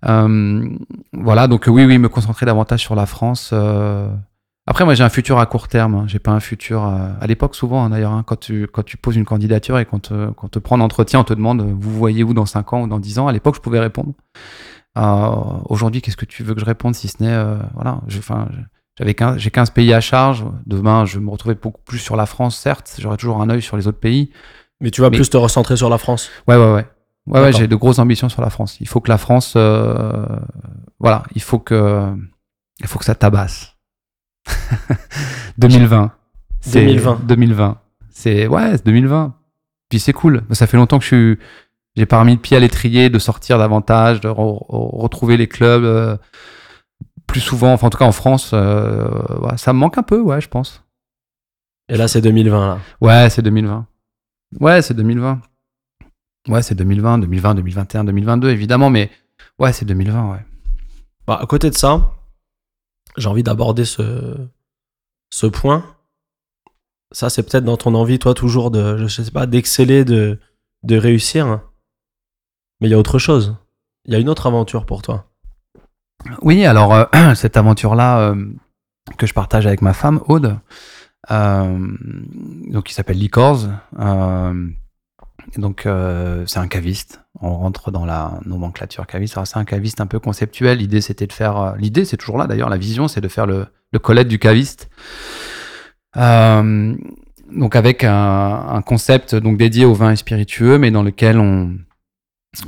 S2: Euh, voilà, donc oui, oui, me concentrer davantage sur la France. Euh. Après, moi, j'ai un futur à court terme. Hein. J'ai pas un futur. À l'époque, souvent, hein, d'ailleurs, hein, quand, tu, quand tu poses une candidature et quand, quand te prend l'entretien, on te demande vous voyez où dans 5 ans ou dans 10 ans. À l'époque, je pouvais répondre. Aujourd'hui, qu'est-ce que tu veux que je réponde si ce n'est. voilà, enfin, j'avais j'ai 15 pays à charge. Demain, je me retrouvais beaucoup plus sur la France, certes. J'aurais toujours un œil sur les autres pays.
S1: Mais tu vas plus te recentrer sur la France.
S2: Ouais, ouais, ouais. Ouais, ouais j'ai de grosses ambitions sur la France. Il faut que la France, euh, voilà, il faut que, il faut que ça tabasse. 2020.
S1: 2020.
S2: 2020. C'est ouais, 2020. Puis c'est cool. Ça fait longtemps que je suis, j'ai pas remis le pied à l'étrier, de sortir davantage, de retrouver les clubs euh, plus souvent. Enfin, en tout cas en France, euh, ça me manque un peu, ouais, je pense.
S1: Et là, c'est 2020 là.
S2: Ouais, c'est 2020. Ouais, c'est 2020. Ouais, c'est 2020, 2020, 2021, 2022, évidemment, mais ouais, c'est 2020, ouais.
S1: Bah, à côté de ça, j'ai envie d'aborder ce, ce point. Ça, c'est peut-être dans ton envie, toi, toujours de, je sais pas, d'exceller, de, de réussir. Mais il y a autre chose. Il y a une autre aventure pour toi.
S2: Oui, alors, euh, cette aventure-là euh, que je partage avec ma femme, Aude, euh, donc il s'appelle Licors. Donc c'est un caviste. On rentre dans la nomenclature caviste. c'est un caviste un peu conceptuel. L'idée c'était de faire. L'idée c'est toujours là d'ailleurs. La vision c'est de faire le, le du caviste. donc avec un, concept donc dédié au vin spiritueux, mais dans lequel on,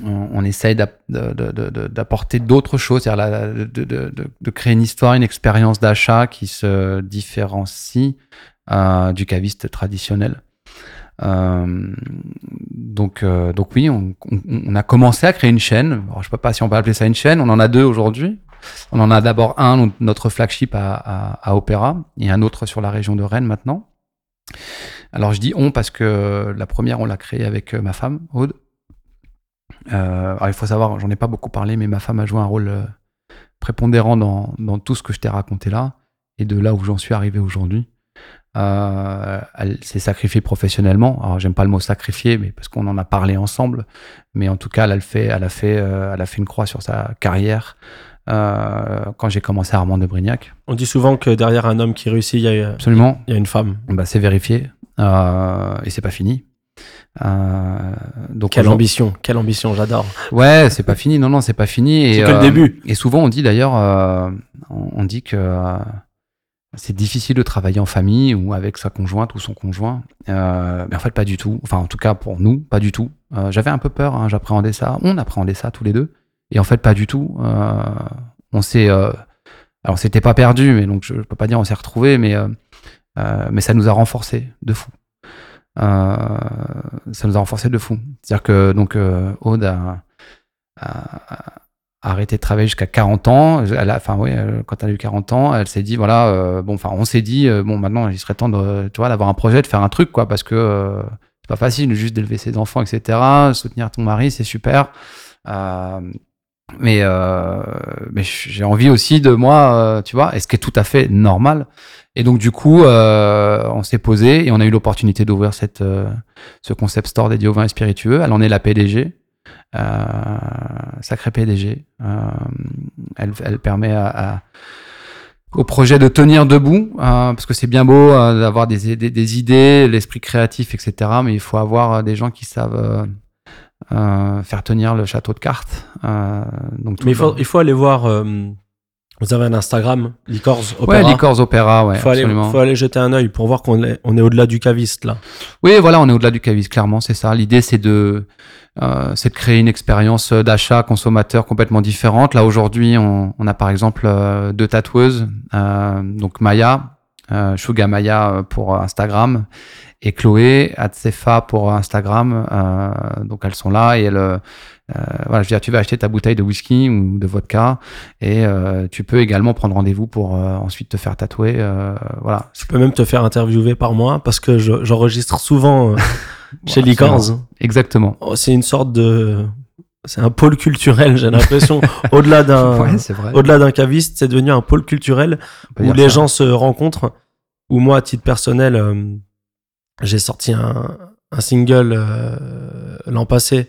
S2: on, essaye d'apporter d'autres choses, c'est-à-dire de, créer une histoire, une expérience d'achat qui se différencie euh, du caviste traditionnel. Euh, donc, euh, donc oui, on, a commencé à créer une chaîne. Alors, je ne sais pas si on peut appeler ça une chaîne. On en a deux aujourd'hui. On en a d'abord un, notre flagship à, à, Opéra, et un autre sur la région de Rennes maintenant. Alors je dis on parce que la première, on l'a créée avec ma femme, Aude. Euh, alors il faut savoir, j'en ai pas beaucoup parlé, mais ma femme a joué un rôle euh, prépondérant dans, dans tout ce que je t'ai raconté là, et de là où j'en suis arrivé aujourd'hui. Euh, elle s'est sacrifiée professionnellement. Alors j'aime pas le mot sacrifier, mais parce qu'on en a parlé ensemble. Mais en tout cas, elle a fait, elle a fait, elle a fait une croix sur sa carrière quand j'ai commencé à Armand de Brignac.
S1: On dit souvent que derrière un homme qui réussit, il y a,
S2: Absolument.
S1: Il y a une femme.
S2: Bah, c'est vérifié et c'est pas fini.
S1: Euh, donc quelle ambition, quelle ambition, j'adore.
S2: Ouais, c'est pas fini. Non, non, c'est pas fini.
S1: C'est que le euh, début.
S2: Et souvent, on dit d'ailleurs, euh, on, dit que c'est difficile de travailler en famille ou avec sa conjointe ou son conjoint. mais en fait, pas du tout. Enfin, en tout cas, pour nous, pas du tout. J'avais un peu peur, hein, j'appréhendais ça. On appréhendait ça tous les deux. Et en fait, pas du tout. on s'est. alors, c'était pas perdu, mais donc je, je peux pas dire on s'est retrouvé, mais, mais ça nous a renforcés de fou. Euh, ça nous a renforcé de fou. C'est-à-dire que donc euh, Aude a, arrêté de travailler jusqu'à 40 ans. Enfin oui, quand elle a eu 40 ans, elle s'est dit voilà, euh, bon, enfin on s'est dit bon maintenant il serait temps de, tu vois, d'avoir un projet, de faire un truc quoi, parce que c'est pas facile juste d'élever ses enfants, etc. Soutenir ton mari, c'est super. mais mais j'ai envie aussi de moi, tu vois, et ce qui est tout à fait normal, et donc du coup, euh, on s'est posé et on a eu l'opportunité d'ouvrir cette euh, ce concept store dédié au vin spiritueux. Elle en est la PDG, euh, sacrée PDG. Elle, elle, permet à, au projet de tenir debout, parce que c'est bien beau d'avoir des, des, des, idées, l'esprit créatif, etc. Mais il faut avoir des gens qui savent faire tenir le château de cartes.
S1: donc mais il faut, il faut aller voir Vous avez un Instagram, Licors
S2: Ouais,
S1: Opera.
S2: Licors Opéra, ouais,
S1: faut aller,
S2: absolument.
S1: faut aller jeter un œil pour voir qu'on est, on est au-delà du caviste là.
S2: Oui, voilà, on est au-delà du caviste, clairement, c'est ça. L'idée, c'est de, euh, c'est de créer une expérience d'achat consommateur complètement différente. Là, aujourd'hui, on, on a par exemple euh, deux tatoueuses, euh, donc Maya, euh, Maya pour Instagram, et Chloé Atsefa pour Instagram. Donc, elles sont là et elles, euh, voilà, je veux dire, tu vas acheter ta bouteille de whisky ou de vodka et euh, tu peux également prendre rendez-vous pour euh, ensuite te faire tatouer. euh, voilà.
S1: Je peux même te faire interviewer par moi parce que je- j'enregistre souvent euh, chez
S2: absolument. Exactement.
S1: Oh, C'est une sorte de, c'est un pôle culturel, j'ai l'impression. au-delà d'un,
S2: Ouais,
S1: au-delà d'un caviste, c'est devenu un pôle culturel où les
S2: ça.
S1: gens se rencontrent. Où moi, à titre personnel, euh, j'ai sorti un, un single euh, l'an passé.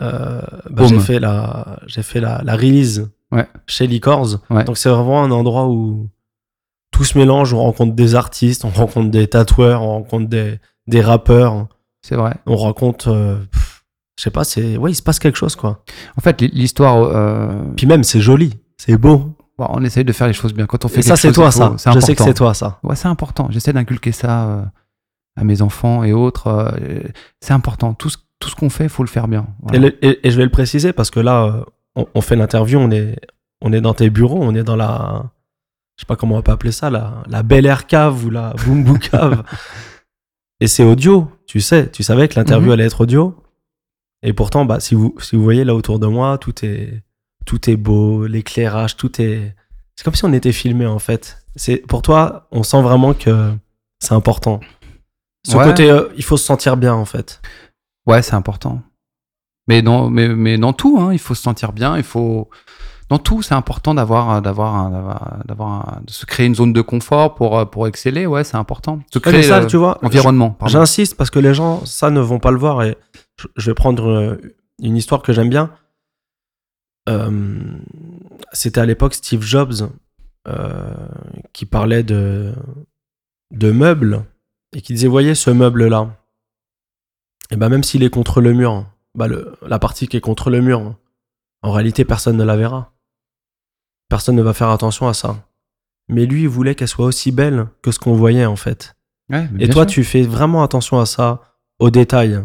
S1: Euh, bah, j'ai fait la, j'ai fait la, la release
S2: Ouais.
S1: chez Licors.
S2: Ouais.
S1: Donc c'est vraiment un endroit où tout se mélange. On rencontre des artistes, on rencontre des tatoueurs, on rencontre des, des rappeurs,
S2: C'est vrai.
S1: on rencontre, euh, je sais pas, c'est, ouais, il se passe quelque chose quoi.
S2: En fait, l'histoire, euh,
S1: Puis même, c'est joli, c'est beau.
S2: bon, on essaye de faire les choses bien. Quand on fait
S1: Et ça, c'est toi, ça. Je sais que c'est toi, ça.
S2: Ouais, c'est important. J'essaie d'inculquer ça euh, à mes enfants et autres. euh, c'est important. Tout ce, tout ce qu'on fait, il faut le faire bien. Voilà.
S1: Et, le- et- et je vais le préciser parce que là, on, on fait l'interview, on est, on est dans tes bureaux, on est dans la, je sais pas comment on peut appeler ça, la, la Belle Air Cave ou la Boom Boo Cave. et c'est audio, tu sais, tu savais que l'interview
S2: Mhm.
S1: allait être audio. Et pourtant, bah, si vous, si vous voyez là autour de moi, tout est, tout est beau, l'éclairage, tout est, c'est comme si on était filmé en fait. C'est, pour toi, on sent vraiment que c'est important. Ce
S2: Ouais.
S1: côté, euh, il faut se sentir bien en fait.
S2: Ouais, c'est important. Mais dans, mais, mais dans tout, hein, il faut se sentir bien. Il faut dans tout, c'est important d'avoir, d'avoir, d'avoir, de se créer une zone de confort pour, pour exceller. Ouais, c'est important. Se
S1: Ouais,
S2: créer
S1: ça,
S2: euh,
S1: tu vois,
S2: environnement.
S1: J'insiste parce que les gens, ça, ne vont pas le voir. Et je- vais prendre euh, une histoire que j'aime bien. Euh, C'était à l'époque Steve Jobs euh, qui parlait de, de meubles et qui disait Voyez ce meuble-là? Et ben, même s'il est contre le mur, bah le, la partie qui est contre le mur, en réalité, personne ne la verra. Personne ne va faire attention à ça. Mais lui, il voulait qu'elle soit aussi belle que ce qu'on voyait, en fait.
S2: Ouais,
S1: Et toi,
S2: sûr.
S1: tu fais vraiment attention à ça, aux détails.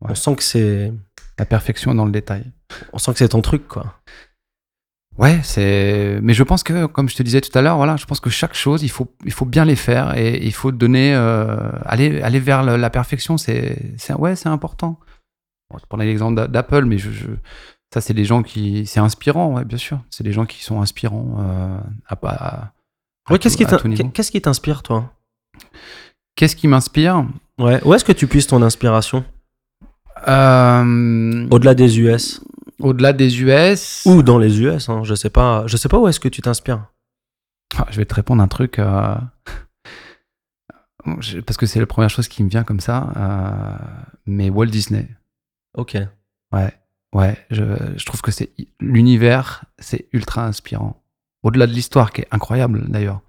S1: On sent que c'est,
S2: la perfection dans le détail.
S1: on sent que c'est ton truc, quoi.
S2: Ouais, c'est. Mais je pense que, comme je te disais tout à l'heure, voilà, je pense que chaque chose, il faut, il faut bien les faire et il faut donner, euh, aller, aller vers la perfection. C'est, c'est, ouais, c'est important. Bon, je prenais l'exemple d'a- d'Apple, mais je, je- ça, c'est des gens qui, c'est inspirant, ouais, bien sûr. C'est des gens qui sont inspirants. Euh, à, à- à
S1: Ouais, qu'est-ce qui qu'est-ce qui t'inspire, toi?
S2: Qu'est-ce qui m'inspire?
S1: Ouais. Où est-ce que tu puisses ton inspiration?
S2: Euh,
S1: Au-delà des US
S2: Au-delà des US.
S1: ou dans les US hein, Je sais pas. Je sais pas où est-ce que tu t'inspires.
S2: Ah, je vais te répondre un truc. euh, Parce que c'est la première chose qui me vient comme ça. euh, Mais Walt Disney.
S1: Ok.
S2: Ouais, ouais. Je, je trouve que c'est l'univers, c'est ultra inspirant. Au-delà de l'histoire qui est incroyable d'ailleurs.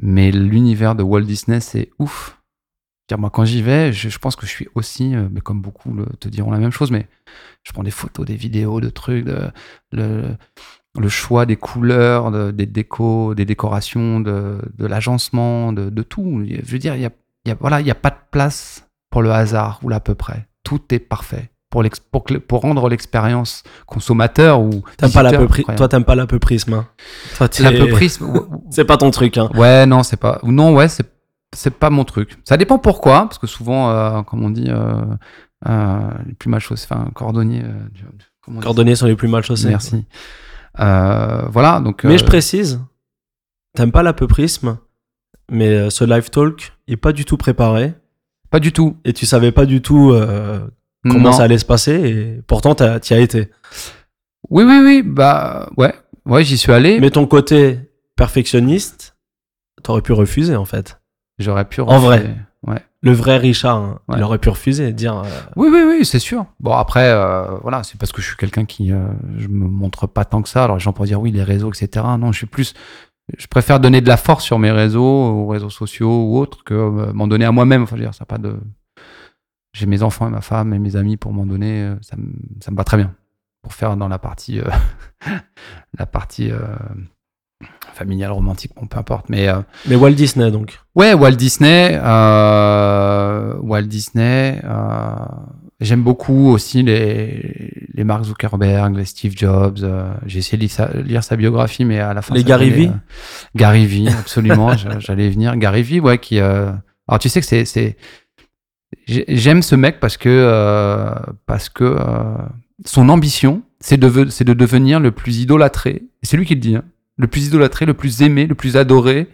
S2: Mais l'univers de Walt Disney, c'est ouf. Dire, moi, quand j'y vais, je, je pense que je suis aussi, euh, mais comme beaucoup le- te diront la même chose, mais je prends des photos, des vidéos, de trucs, de, le, le choix des couleurs, de- des décos, des décorations, de, de l'agencement, de, de tout. Je veux dire, il y a, y a- voilà, il n'y a pas de place pour le hasard ou l'à peu près. Tout est parfait pour, l'ex- pour, pour rendre l'expérience consommateur ou
S1: T'aimes pas. Toi, t'aimes pas l'apeuprisme. Hein. C'est pas ton truc. Hein.
S2: Ouais, non, c'est pas. Non, ouais, c'est c'est pas mon truc. Ça dépend pourquoi, parce que souvent, euh, comme on dit, euh, euh, les plus mal chaussés, enfin, cordonnier. du- comment on dit
S1: Cordonniers sont les plus mal chaussés.
S2: Merci. Voilà, donc.
S1: Mais je précise, t'aimes pas l'apeuprisme, mais ce live talk est pas du tout préparé
S2: Pas du tout.
S1: et tu savais pas du tout comment
S2: Non.
S1: ça allait se passer et pourtant t'y as été.
S2: Oui, oui, oui, bah, ouais, ouais, j'y suis allé.
S1: Mais ton côté perfectionniste, t'aurais pu refuser en fait.
S2: J'aurais pu.
S1: En vrai.
S2: Ouais.
S1: Le vrai Richard, hein,
S2: Ouais.
S1: il aurait pu refuser, dire. euh,
S2: Oui, oui, oui, c'est sûr. Bon, après, euh, voilà, c'est parce que je suis quelqu'un qui. euh, je me montre pas tant que ça. Alors, les gens pourraient dire oui, les réseaux, etc. Non, je suis plus. Je préfère donner de la force sur mes réseaux, aux réseaux sociaux ou autres, que euh, m'en donner à moi-même. Enfin, je veux dire, ça pas de. J'ai mes enfants et ma femme et mes amis pour m'en donner. euh, Ça me, ça me va très bien. pour faire dans la partie, euh, la partie familiale, romantique, bon, peu importe. Mais, euh,
S1: Mais Walt Disney, donc.
S2: ouais, Walt Disney, euh, Walt Disney. euh, J'aime beaucoup aussi les, les Mark Zuckerberg, les Steve Jobs. euh, J'ai essayé de lire sa, lire sa biographie, mais à la fin.
S1: Les Gary Vee
S2: euh, Gary Vee, absolument. j'a- J'allais y venir. Gary Vee, ouais, qui. euh, Alors, tu sais que c'est- c'est. j'ai- J'aime ce mec parce que. euh, parce que. euh, son ambition, c'est de, c'est de devenir le plus idolâtré. C'est lui qui le dit. hein, le plus idolâtré, le plus aimé, le plus adoré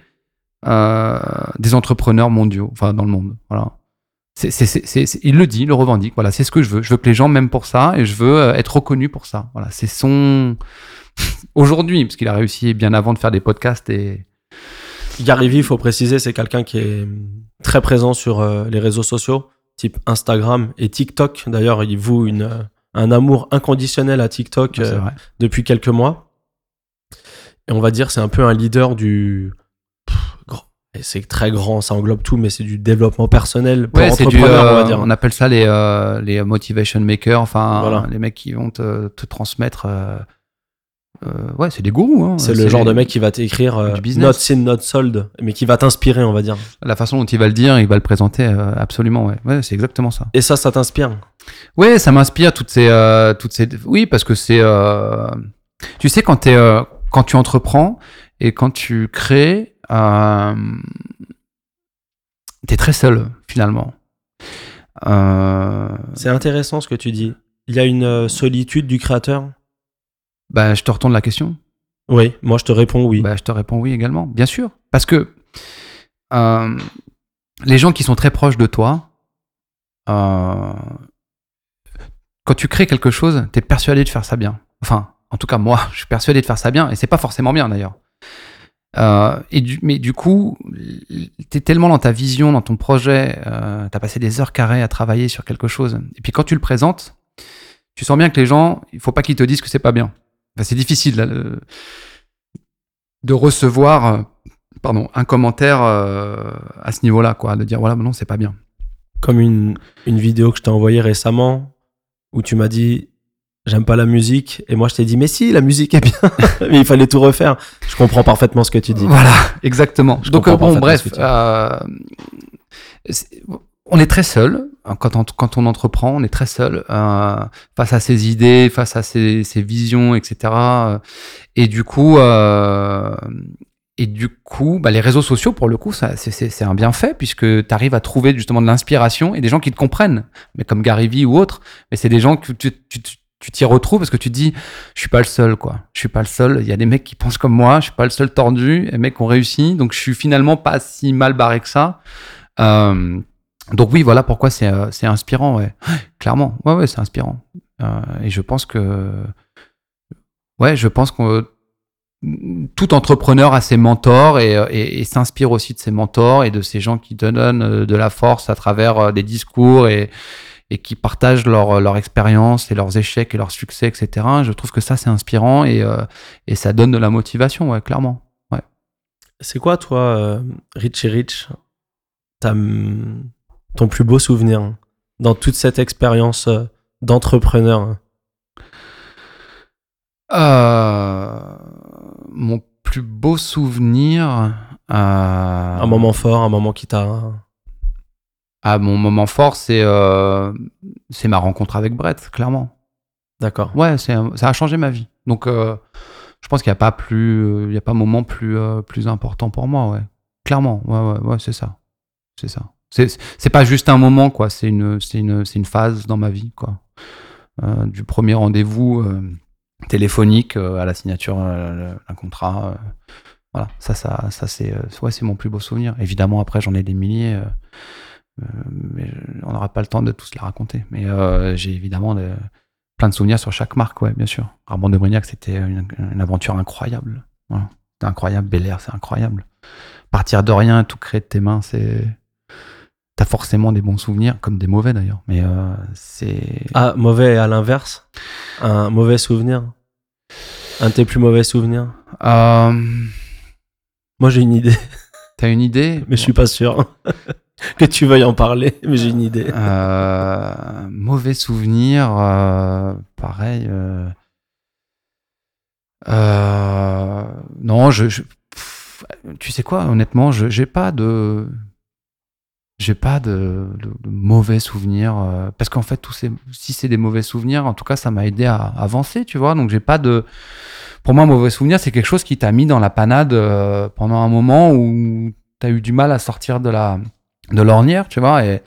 S2: euh, des entrepreneurs mondiaux, enfin dans le monde. Voilà. Il le dit, il le revendique. Voilà, c'est ce que je veux. Je veux que les gens m'aiment pour ça et je veux euh, être reconnu pour ça. Voilà, c'est son aujourd'hui, parce qu'il a réussi bien avant de faire des podcasts et
S1: Gary Vee, il faut préciser, c'est quelqu'un qui est très présent sur euh, les réseaux sociaux, type Instagram et TikTok. D'ailleurs, il voue une, un amour inconditionnel à TikTok euh, depuis quelques mois. Et on va dire, c'est un peu un leader du. C'est très grand, ça englobe tout, mais c'est du développement personnel pour
S2: Ouais, du,
S1: on
S2: euh,
S1: va dire.
S2: on appelle ça les, euh, les motivation makers, enfin
S1: Voilà.
S2: les mecs qui vont te, te transmettre. euh, euh, ouais, c'est des gourous. hein.
S1: C'est le genre de mec qui va t'écrire euh, not seen, not sold, mais qui va t'inspirer, on va dire.
S2: La façon dont il va le dire, il va le présenter, euh, absolument. Ouais, ouais c'est exactement ça.
S1: Et ça, ça t'inspire?
S2: Ouais, ça m'inspire toutes ces, toutes ces. Oui, parce que c'est. Tu sais, quand t'es, quand tu entreprends et quand tu crées, euh... t'es très seul finalement. Euh...
S1: C'est intéressant ce que tu dis. Il y a une euh, solitude du créateur?
S2: Bah, je te retourne la question.
S1: Oui, moi je te réponds oui.
S2: Bah, je te réponds oui également, bien sûr. Parce que euh, les gens qui sont très proches de toi, euh, quand tu crées quelque chose, tu es persuadé de faire ça bien. Enfin, en tout cas, moi, je suis persuadé de faire ça bien, et c'est pas forcément bien d'ailleurs. Euh, et mais du coup, tu es tellement dans ta vision, dans ton projet, euh, tu as passé des heures carrées à travailler sur quelque chose. Et puis quand tu le présentes, tu sens bien que les gens, il faut pas qu'ils te disent que c'est pas bien. C'est difficile de recevoir euh, pardon, un commentaire euh, à ce niveau-là, quoi, de dire voilà, non, c'est pas bien.
S1: Comme une vidéo que je t'ai envoyée récemment où tu m'as dit j'aime pas la musique et moi je t'ai dit mais si la musique est bien mais il fallait tout refaire. Je comprends parfaitement ce que tu dis.
S2: Voilà, exactement.
S1: Je
S2: Donc, bon, bref, euh, on est très seul hein, quand on, quand on entreprend, on est très seul euh, face à ses idées, face à ses, ses visions, etc. Et du coup, euh, et du coup, bah, les réseaux sociaux, pour le coup, c'est- un bienfait puisque tu arrives à trouver justement de l'inspiration et des gens qui te comprennent, mais comme Gary Vee ou autres. Mais c'est des gens que tu tu- tu- tu t'y retrouves parce que tu te dis, je suis pas le seul, quoi. Je suis pas le seul. Il y a des mecs qui pensent comme moi. Je suis pas le seul tordu. Les mecs ont réussi. Donc, je suis finalement pas si mal barré que ça. Euh, donc, oui, voilà pourquoi c'est euh, inspirant. Clairement. Ouais, ouais, c'est inspirant. Euh, et je pense que. Ouais, je pense que tout entrepreneur a ses mentors et, s'inspire aussi de ses mentors et de ces gens qui donnent de la force à travers des discours et, et qui partagent leur, leur expérience et leurs échecs et leurs succès, etc. Je trouve que ça, c'est inspirant et, euh, et ça donne de la motivation, ouais, clairement.
S1: C'est quoi toi euh, Richie Rich ton plus beau souvenir dans toute cette expérience euh, d'entrepreneur?
S2: Euh, mon plus beau souvenir. euh,
S1: Un moment fort, un moment qui t'a
S2: Ah, mon moment fort, c'est euh, c'est ma rencontre avec Brett, clairement.
S1: D'accord.
S2: Ouais, c'est ça a changé ma vie. Donc, euh, je pense qu'il n'y a pas plus, euh, il y a pas moment plus plus important pour moi, ouais. Clairement, ouais, ouais, ouais, c'est ça, c'est ça. C'est c'est pas juste un moment, quoi. C'est une c'est une c'est une phase dans ma vie, quoi. Euh, du premier rendez-vous téléphonique à la signature d'un contrat. voilà, ça, ça, ça c'est ouais, c'est mon plus beau souvenir. Évidemment, après, j'en ai des milliers. Euh, mais on n'aura pas le temps de tous les raconter. Mais euh, j'ai évidemment de- plein de souvenirs sur chaque marque, ouais, bien sûr. Armand de Brignac, c'était une, une aventure incroyable. Voilà. C'était incroyable. Bel Air, c'est incroyable. Partir de rien, tout créer de tes mains, c'est. T'as forcément des bons souvenirs, comme des mauvais d'ailleurs. Mais euh, c'est.
S1: Ah, mauvais à l'inverse? Un mauvais souvenir? Un de tes plus mauvais souvenirs?
S2: Euh,
S1: Moi j'ai une idée,
S2: T'as une idée?
S1: Mais je suis pas sûr que tu veuilles en parler, mais j'ai une idée.
S2: Euh, mauvais souvenir, euh, pareil. euh, non, je, tu sais quoi, honnêtement, je j'ai pas de j'ai pas de, mauvais souvenirs parce qu'en fait si c'est des mauvais souvenirs, en tout cas ça m'a aidé à avancer, tu vois. Donc j'ai pas de pour moi un mauvais souvenir, c'est quelque chose qui t'a mis dans la panade pendant un moment où t'as eu du mal à sortir de la de l'ornière, tu vois et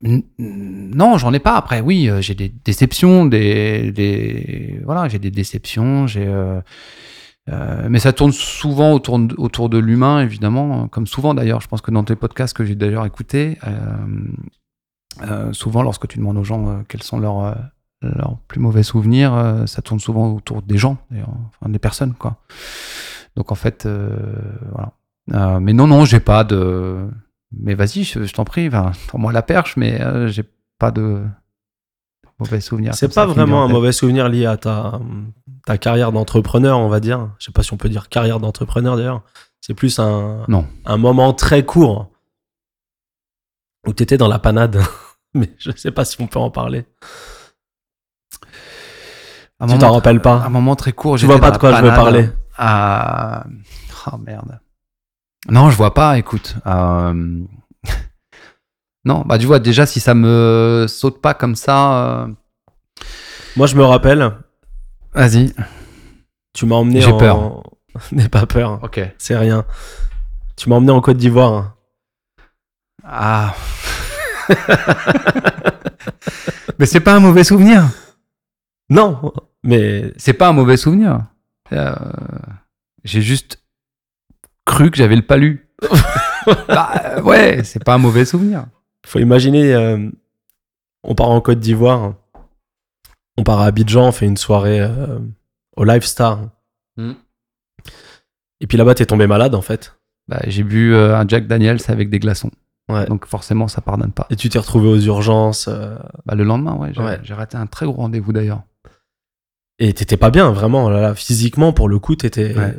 S2: non, j'en ai pas. Après, oui, euh, j'ai des déceptions, des, voilà, j'ai des déceptions, j'ai. euh, euh, mais ça tourne souvent autour de, l'humain, évidemment, comme souvent d'ailleurs. Je pense que dans tes podcasts que j'ai d'ailleurs écoutés, souvent lorsque tu demandes aux gens quels sont leurs, plus mauvais souvenirs, ça tourne souvent autour des gens, enfin des personnes, quoi. Donc en fait, voilà. Mais non, non, j'ai pas de. Mais vas-y, je, je t'en prie, enfin, pour moi la perche, mais euh, j'ai pas de mauvais souvenirs.
S1: C'est
S2: ça
S1: pas vraiment
S2: en
S1: un mauvais souvenir lié à ta, ta carrière d'entrepreneur, on va dire. Je sais pas si on peut dire carrière d'entrepreneur d'ailleurs. C'est plus un,
S2: Non.
S1: un moment très court où tu étais dans la panade. Mais je sais pas si on peut en parler.
S2: Un
S1: Tu t'en rappelles pas
S2: Un moment très court.
S1: Tu vois pas de quoi je veux parler.
S2: Ah, oh merde. Non, je vois pas. Écoute. euh, non, bah tu vois déjà si ça me saute pas comme ça. euh,
S1: Moi, je me rappelle,
S2: Vas-y.
S1: tu m'as emmené
S2: J'ai
S1: en...
S2: peur.
S1: N'aie pas peur,
S2: Ok.
S1: c'est rien. Tu m'as emmené en Côte d'Ivoire.
S2: Ah. Mais c'est pas un mauvais souvenir.
S1: Non, mais
S2: C'est pas un mauvais souvenir. Euh, J'ai juste cru que j'avais le palu. bah, euh, ouais, c'est pas un mauvais souvenir.
S1: faut imaginer, euh, on part en Côte d'Ivoire, on part à Abidjan, on fait une soirée euh, au Live Star.
S2: Mm.
S1: Et puis là-bas, t'es tombé malade en fait.
S2: Bah, j'ai bu euh, un Jack Daniels avec des glaçons.
S1: Ouais.
S2: Donc forcément, ça pardonne pas.
S1: Et tu t'es retrouvé aux urgences.
S2: Bah, le lendemain, ouais, j'ai
S1: Ouais.
S2: raté un très gros rendez-vous d'ailleurs.
S1: et t'étais pas bien, vraiment. Là, là, physiquement, pour le coup, t'étais.
S2: Ouais.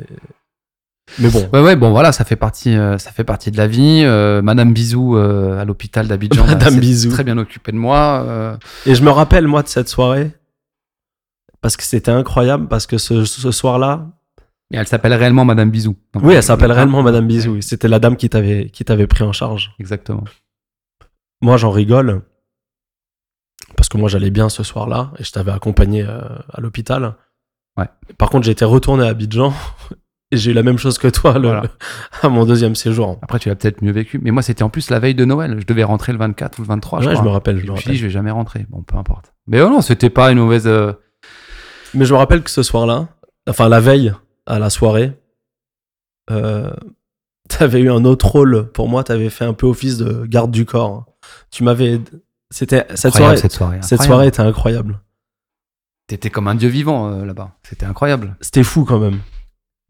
S1: Mais bon,
S2: Ouais, ouais, bon voilà, ça fait partie, euh, ça fait partie de la vie. Euh, Madame Bisou euh, à l'hôpital d'Abidjan,
S1: Madame
S2: s'est
S1: Bisou.
S2: très bien occupée de moi.
S1: Et je me rappelle, moi, de cette soirée, parce que c'était incroyable, parce que ce, ce soir-là,
S2: et elle s'appelle réellement Madame Bisou. Donc,
S1: oui, elle s'appelle réellement Madame Bisou. C'était la dame qui t'avait qui t'avait pris en charge.
S2: Exactement.
S1: Moi, j'en rigole, parce que moi, j'allais bien ce soir-là, et je t'avais accompagné à l'hôpital.
S2: Ouais.
S1: Par contre, j'étais retourné à Abidjan, j'ai eu la même chose que toi le-
S2: Voilà.
S1: à mon deuxième séjour.
S2: Après, tu l'as peut-être mieux vécu. Mais moi, c'était en plus la veille de Noël. Je devais rentrer le 24 ou le 23, je
S1: Ouais, je
S2: crois.
S1: me rappelle, je
S2: Je
S1: me
S2: suis dit,
S1: rappelle.
S2: je vais jamais rentrer. Bon, peu importe. Mais oh non, c'était pas une mauvaise. euh,
S1: Mais je me rappelle que ce soir-là, enfin la veille à la soirée, euh, t'avais eu un autre rôle pour moi. T'avais fait un peu office de garde du corps. Tu m'avais, c'était cette soirée.
S2: cette soirée.
S1: Cette soirée était incroyable.
S2: T'étais comme un dieu vivant euh, là-bas. C'était incroyable.
S1: C'était fou quand même.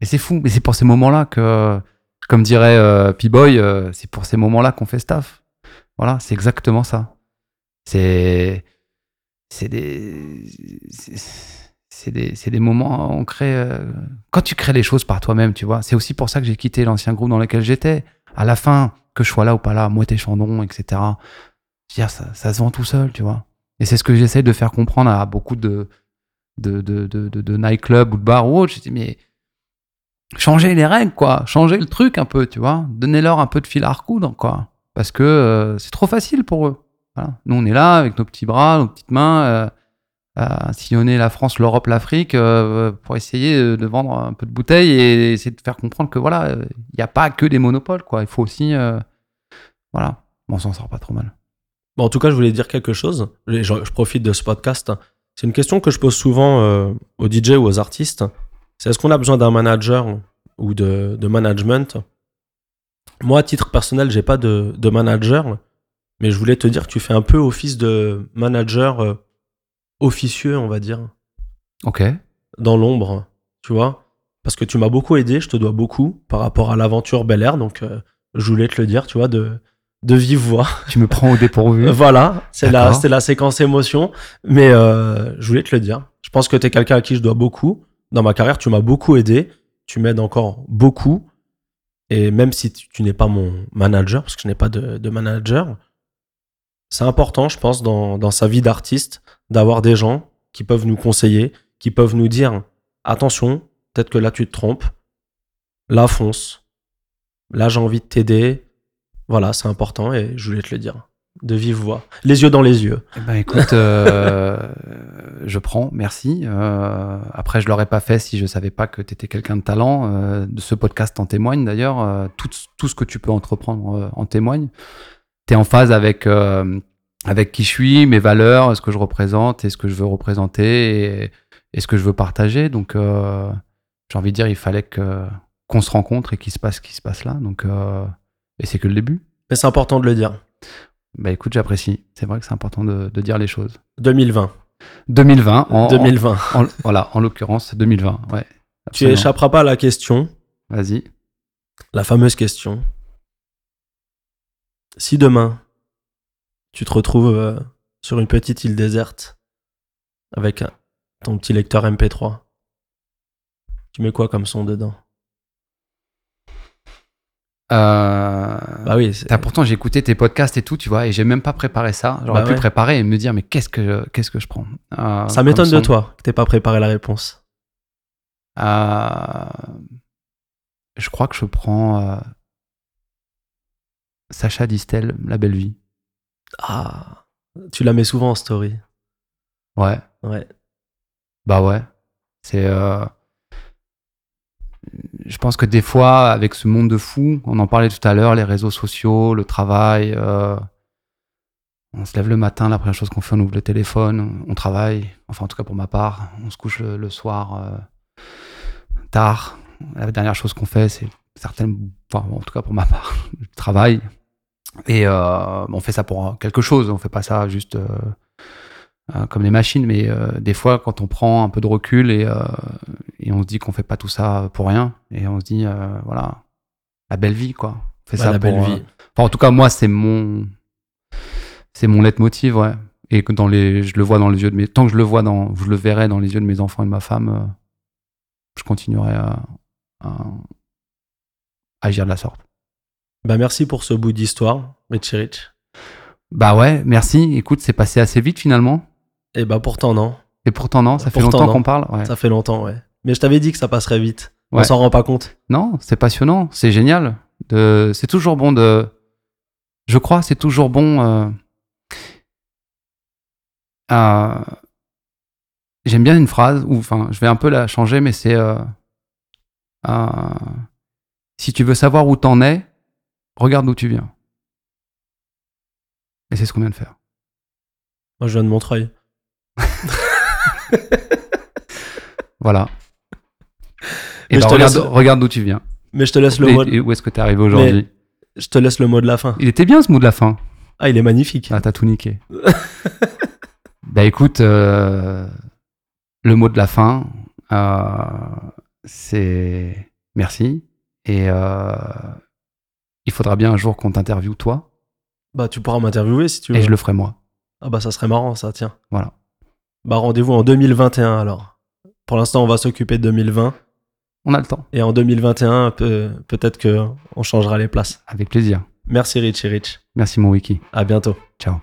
S2: Et c'est fou. Mais c'est pour ces moments-là que, comme dirait euh, P-Boy, euh, c'est pour ces moments-là qu'on fait staff. Voilà, c'est exactement ça. C'est. C'est des. c'est- des, des moments, on crée. euh, Quand tu crées les choses par toi-même, tu vois, c'est aussi pour ça que j'ai quitté l'ancien groupe dans lequel j'étais. À la fin, que je sois là ou pas là, moi, tes chandons, etc. Ça, se vend tout seul, tu vois. Et c'est ce que j'essaie de faire comprendre à beaucoup de, de, de, de nightclubs ou de bars ou autres. Je dis, mais changez les règles, quoi. Changez le truc un peu, tu vois. Donnez-leur un peu de fil à recoudre, quoi. Parce que euh, c'est trop facile pour eux. Nous, on est là avec nos petits bras, nos petites mains, euh, à sillonner la France, l'Europe, l'Afrique, euh, pour essayer de vendre un peu de bouteilles et essayer de faire comprendre que voilà, il n'y a pas que des monopoles, quoi. Il faut aussi, voilà, Bon, on s'en sort pas trop mal.
S1: Bon, en tout cas, je voulais dire quelque chose. Je, je profite de ce podcast. C'est une question que je pose souvent aux DJ ou aux artistes. C'est est-ce qu'on a besoin d'un manager ou de, de management? Moi, à titre personnel, j'ai pas de, de manager, mais je voulais te dire que tu fais un peu office de manager euh, officieux, on va dire,
S2: Ok.
S1: dans l'ombre, tu vois? Parce que tu m'as beaucoup aidé, je te dois beaucoup par rapport à l'aventure Bel Air, donc euh, je voulais te le dire, tu vois, de, de vive voix.
S2: Tu me prends au dépourvu.
S1: Voilà, c'est la, la séquence émotion. Mais euh, je voulais te le dire. Je pense que tu es quelqu'un à qui je dois beaucoup. Dans ma carrière, tu m'as beaucoup aidé. Tu m'aides encore beaucoup. Et même si tu, n'es pas mon manager, parce que je n'ai pas de, de manager, c'est important, je pense, dans, dans sa vie d'artiste, d'avoir des gens qui peuvent nous conseiller, qui peuvent nous dire attention, peut-être que là tu te trompes. Là, fonce. Là, j'ai envie de t'aider. Voilà, c'est important et je voulais te le dire. De vive voix. Les yeux dans les yeux.
S2: Eh ben écoute, euh, je prends, merci. Euh, après, je l'aurais pas fait si je savais pas que tu étais quelqu'un de talent. Euh, de ce podcast en témoigne d'ailleurs. Euh, tout, tout ce que tu peux entreprendre euh, en témoigne. Tu es en phase avec, euh, avec qui je suis, mes valeurs, ce que je représente et ce que je veux représenter et, et ce que je veux partager. Donc, euh, j'ai envie de dire, il fallait que qu'on se rencontre et qu'il se passe ce qui se passe là. Donc, euh, et c'est que le début.
S1: Mais c'est important de le dire.
S2: Bah écoute, j'apprécie. C'est vrai que c'est important de, de dire les choses.
S1: 2020.
S2: 2020, en,
S1: 2020.
S2: en- voilà, en l'occurrence, 2020, ouais.
S1: Tu échapperas pas à la question,
S2: Vas-y.
S1: la fameuse question. Si demain, tu te retrouves euh, sur une petite île déserte avec ton petit lecteur MP3, tu mets quoi comme son dedans?
S2: Euh,
S1: Bah oui, c'est-
S2: t'as- pourtant, j'ai écouté tes podcasts et tout, tu vois, et j'ai même pas préparé ça. J'aurais
S1: Bah
S2: pu
S1: ouais.
S2: préparer et me dire, mais qu'est-ce que, qu'est-ce que je prends Euh,
S1: ça m'étonne de toi que t'aies pas préparé la réponse.
S2: Euh, je crois que je prends euh, Sacha Distel, La Belle Vie.
S1: Ah, tu la mets souvent en story.
S2: Ouais,
S1: Ouais.
S2: bah ouais. C'est. Je pense que des fois, avec ce monde de fous, on en parlait tout à l'heure, les réseaux sociaux, le travail, euh, on se lève le matin, la première chose qu'on fait, on ouvre le téléphone, on travaille. Enfin, en tout cas pour ma part, on se couche le, soir euh, tard. La dernière chose qu'on fait, c'est certaines, enfin, en tout cas pour ma part, le travail. Et euh, on fait ça pour quelque chose, on fait pas ça juste comme les machines, mais euh, des fois, quand on prend un peu de recul et, euh, et on se dit qu'on fait pas tout ça pour rien, et on se dit, euh, voilà, la belle vie, quoi. On fait
S1: Ouais,
S2: ça
S1: la belle
S2: pour,
S1: vie.
S2: euh, Enfin, en tout cas, moi, c'est mon, c'est mon leitmotiv, ouais. Et que dans les, je le vois dans les yeux de mes, tant que je le vois dans, je le verrai dans les yeux de mes enfants et de ma femme, euh, je continuerai à, à, à agir de la sorte.
S1: Bah merci pour ce bout d'histoire, Richie Rich.
S2: Bah ouais, merci. Écoute, c'est passé assez vite finalement.
S1: Et bah pourtant non,
S2: Et pourtant non, ça fait
S1: Pourtant,
S2: longtemps qu'on parle. Ouais.
S1: ça fait longtemps, ouais. Mais je t'avais dit que ça passerait vite. On s'en rend pas compte.
S2: Non, c'est passionnant, c'est génial. De... C'est toujours bon de. Je crois, c'est toujours bon. euh, J'aime bien une phrase, ou enfin, je vais un peu la changer, mais c'est. euh, Si tu veux savoir où t'en es, regarde d'où tu viens. Et c'est ce qu'on vient de faire.
S1: Moi je viens de Montreuil.
S2: Voilà.
S1: Je te
S2: regarde,
S1: laisse-
S2: regarde d'où tu viens.
S1: Mais je te laisse le
S2: Et-
S1: mot.
S2: et où est-ce que t'es arrivé aujourd'hui
S1: Je te laisse le mot de la fin.
S2: Il était bien ce mot de la fin.
S1: Ah, il est magnifique.
S2: Ah, t'as tout niqué. bah écoute, euh, le mot de la fin, euh, c'est merci. Et euh, il faudra bien un jour qu'on t'interviewe toi,
S1: Bah tu pourras m'interviewer si tu veux.
S2: et je le ferai moi.
S1: Ah bah ça serait marrant ça, tiens.
S2: Voilà.
S1: Bah rendez-vous en 2021 alors. Pour l'instant on va s'occuper de 2020
S2: On a le temps,
S1: et en 2021 peut- peut-être que on changera les places.
S2: avec plaisir.
S1: Merci Richie Rich.
S2: Merci mon wiki.
S1: À bientôt.
S2: Ciao.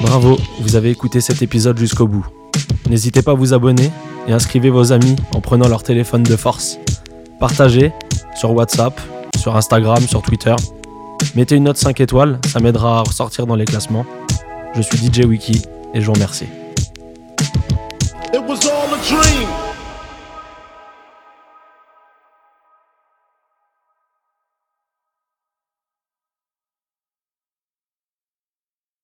S1: Bravo, vous avez écouté cet épisode jusqu'au bout. N'hésitez pas à vous abonner et inscrivez vos amis en prenant leur téléphone de force. Partagez sur WhatsApp, sur Instagram, sur Twitter. Mettez une note 5 étoiles, ça m'aidera à ressortir dans les classements. Je suis DJ Wiki et je vous remercie.
S3: It was all a dream.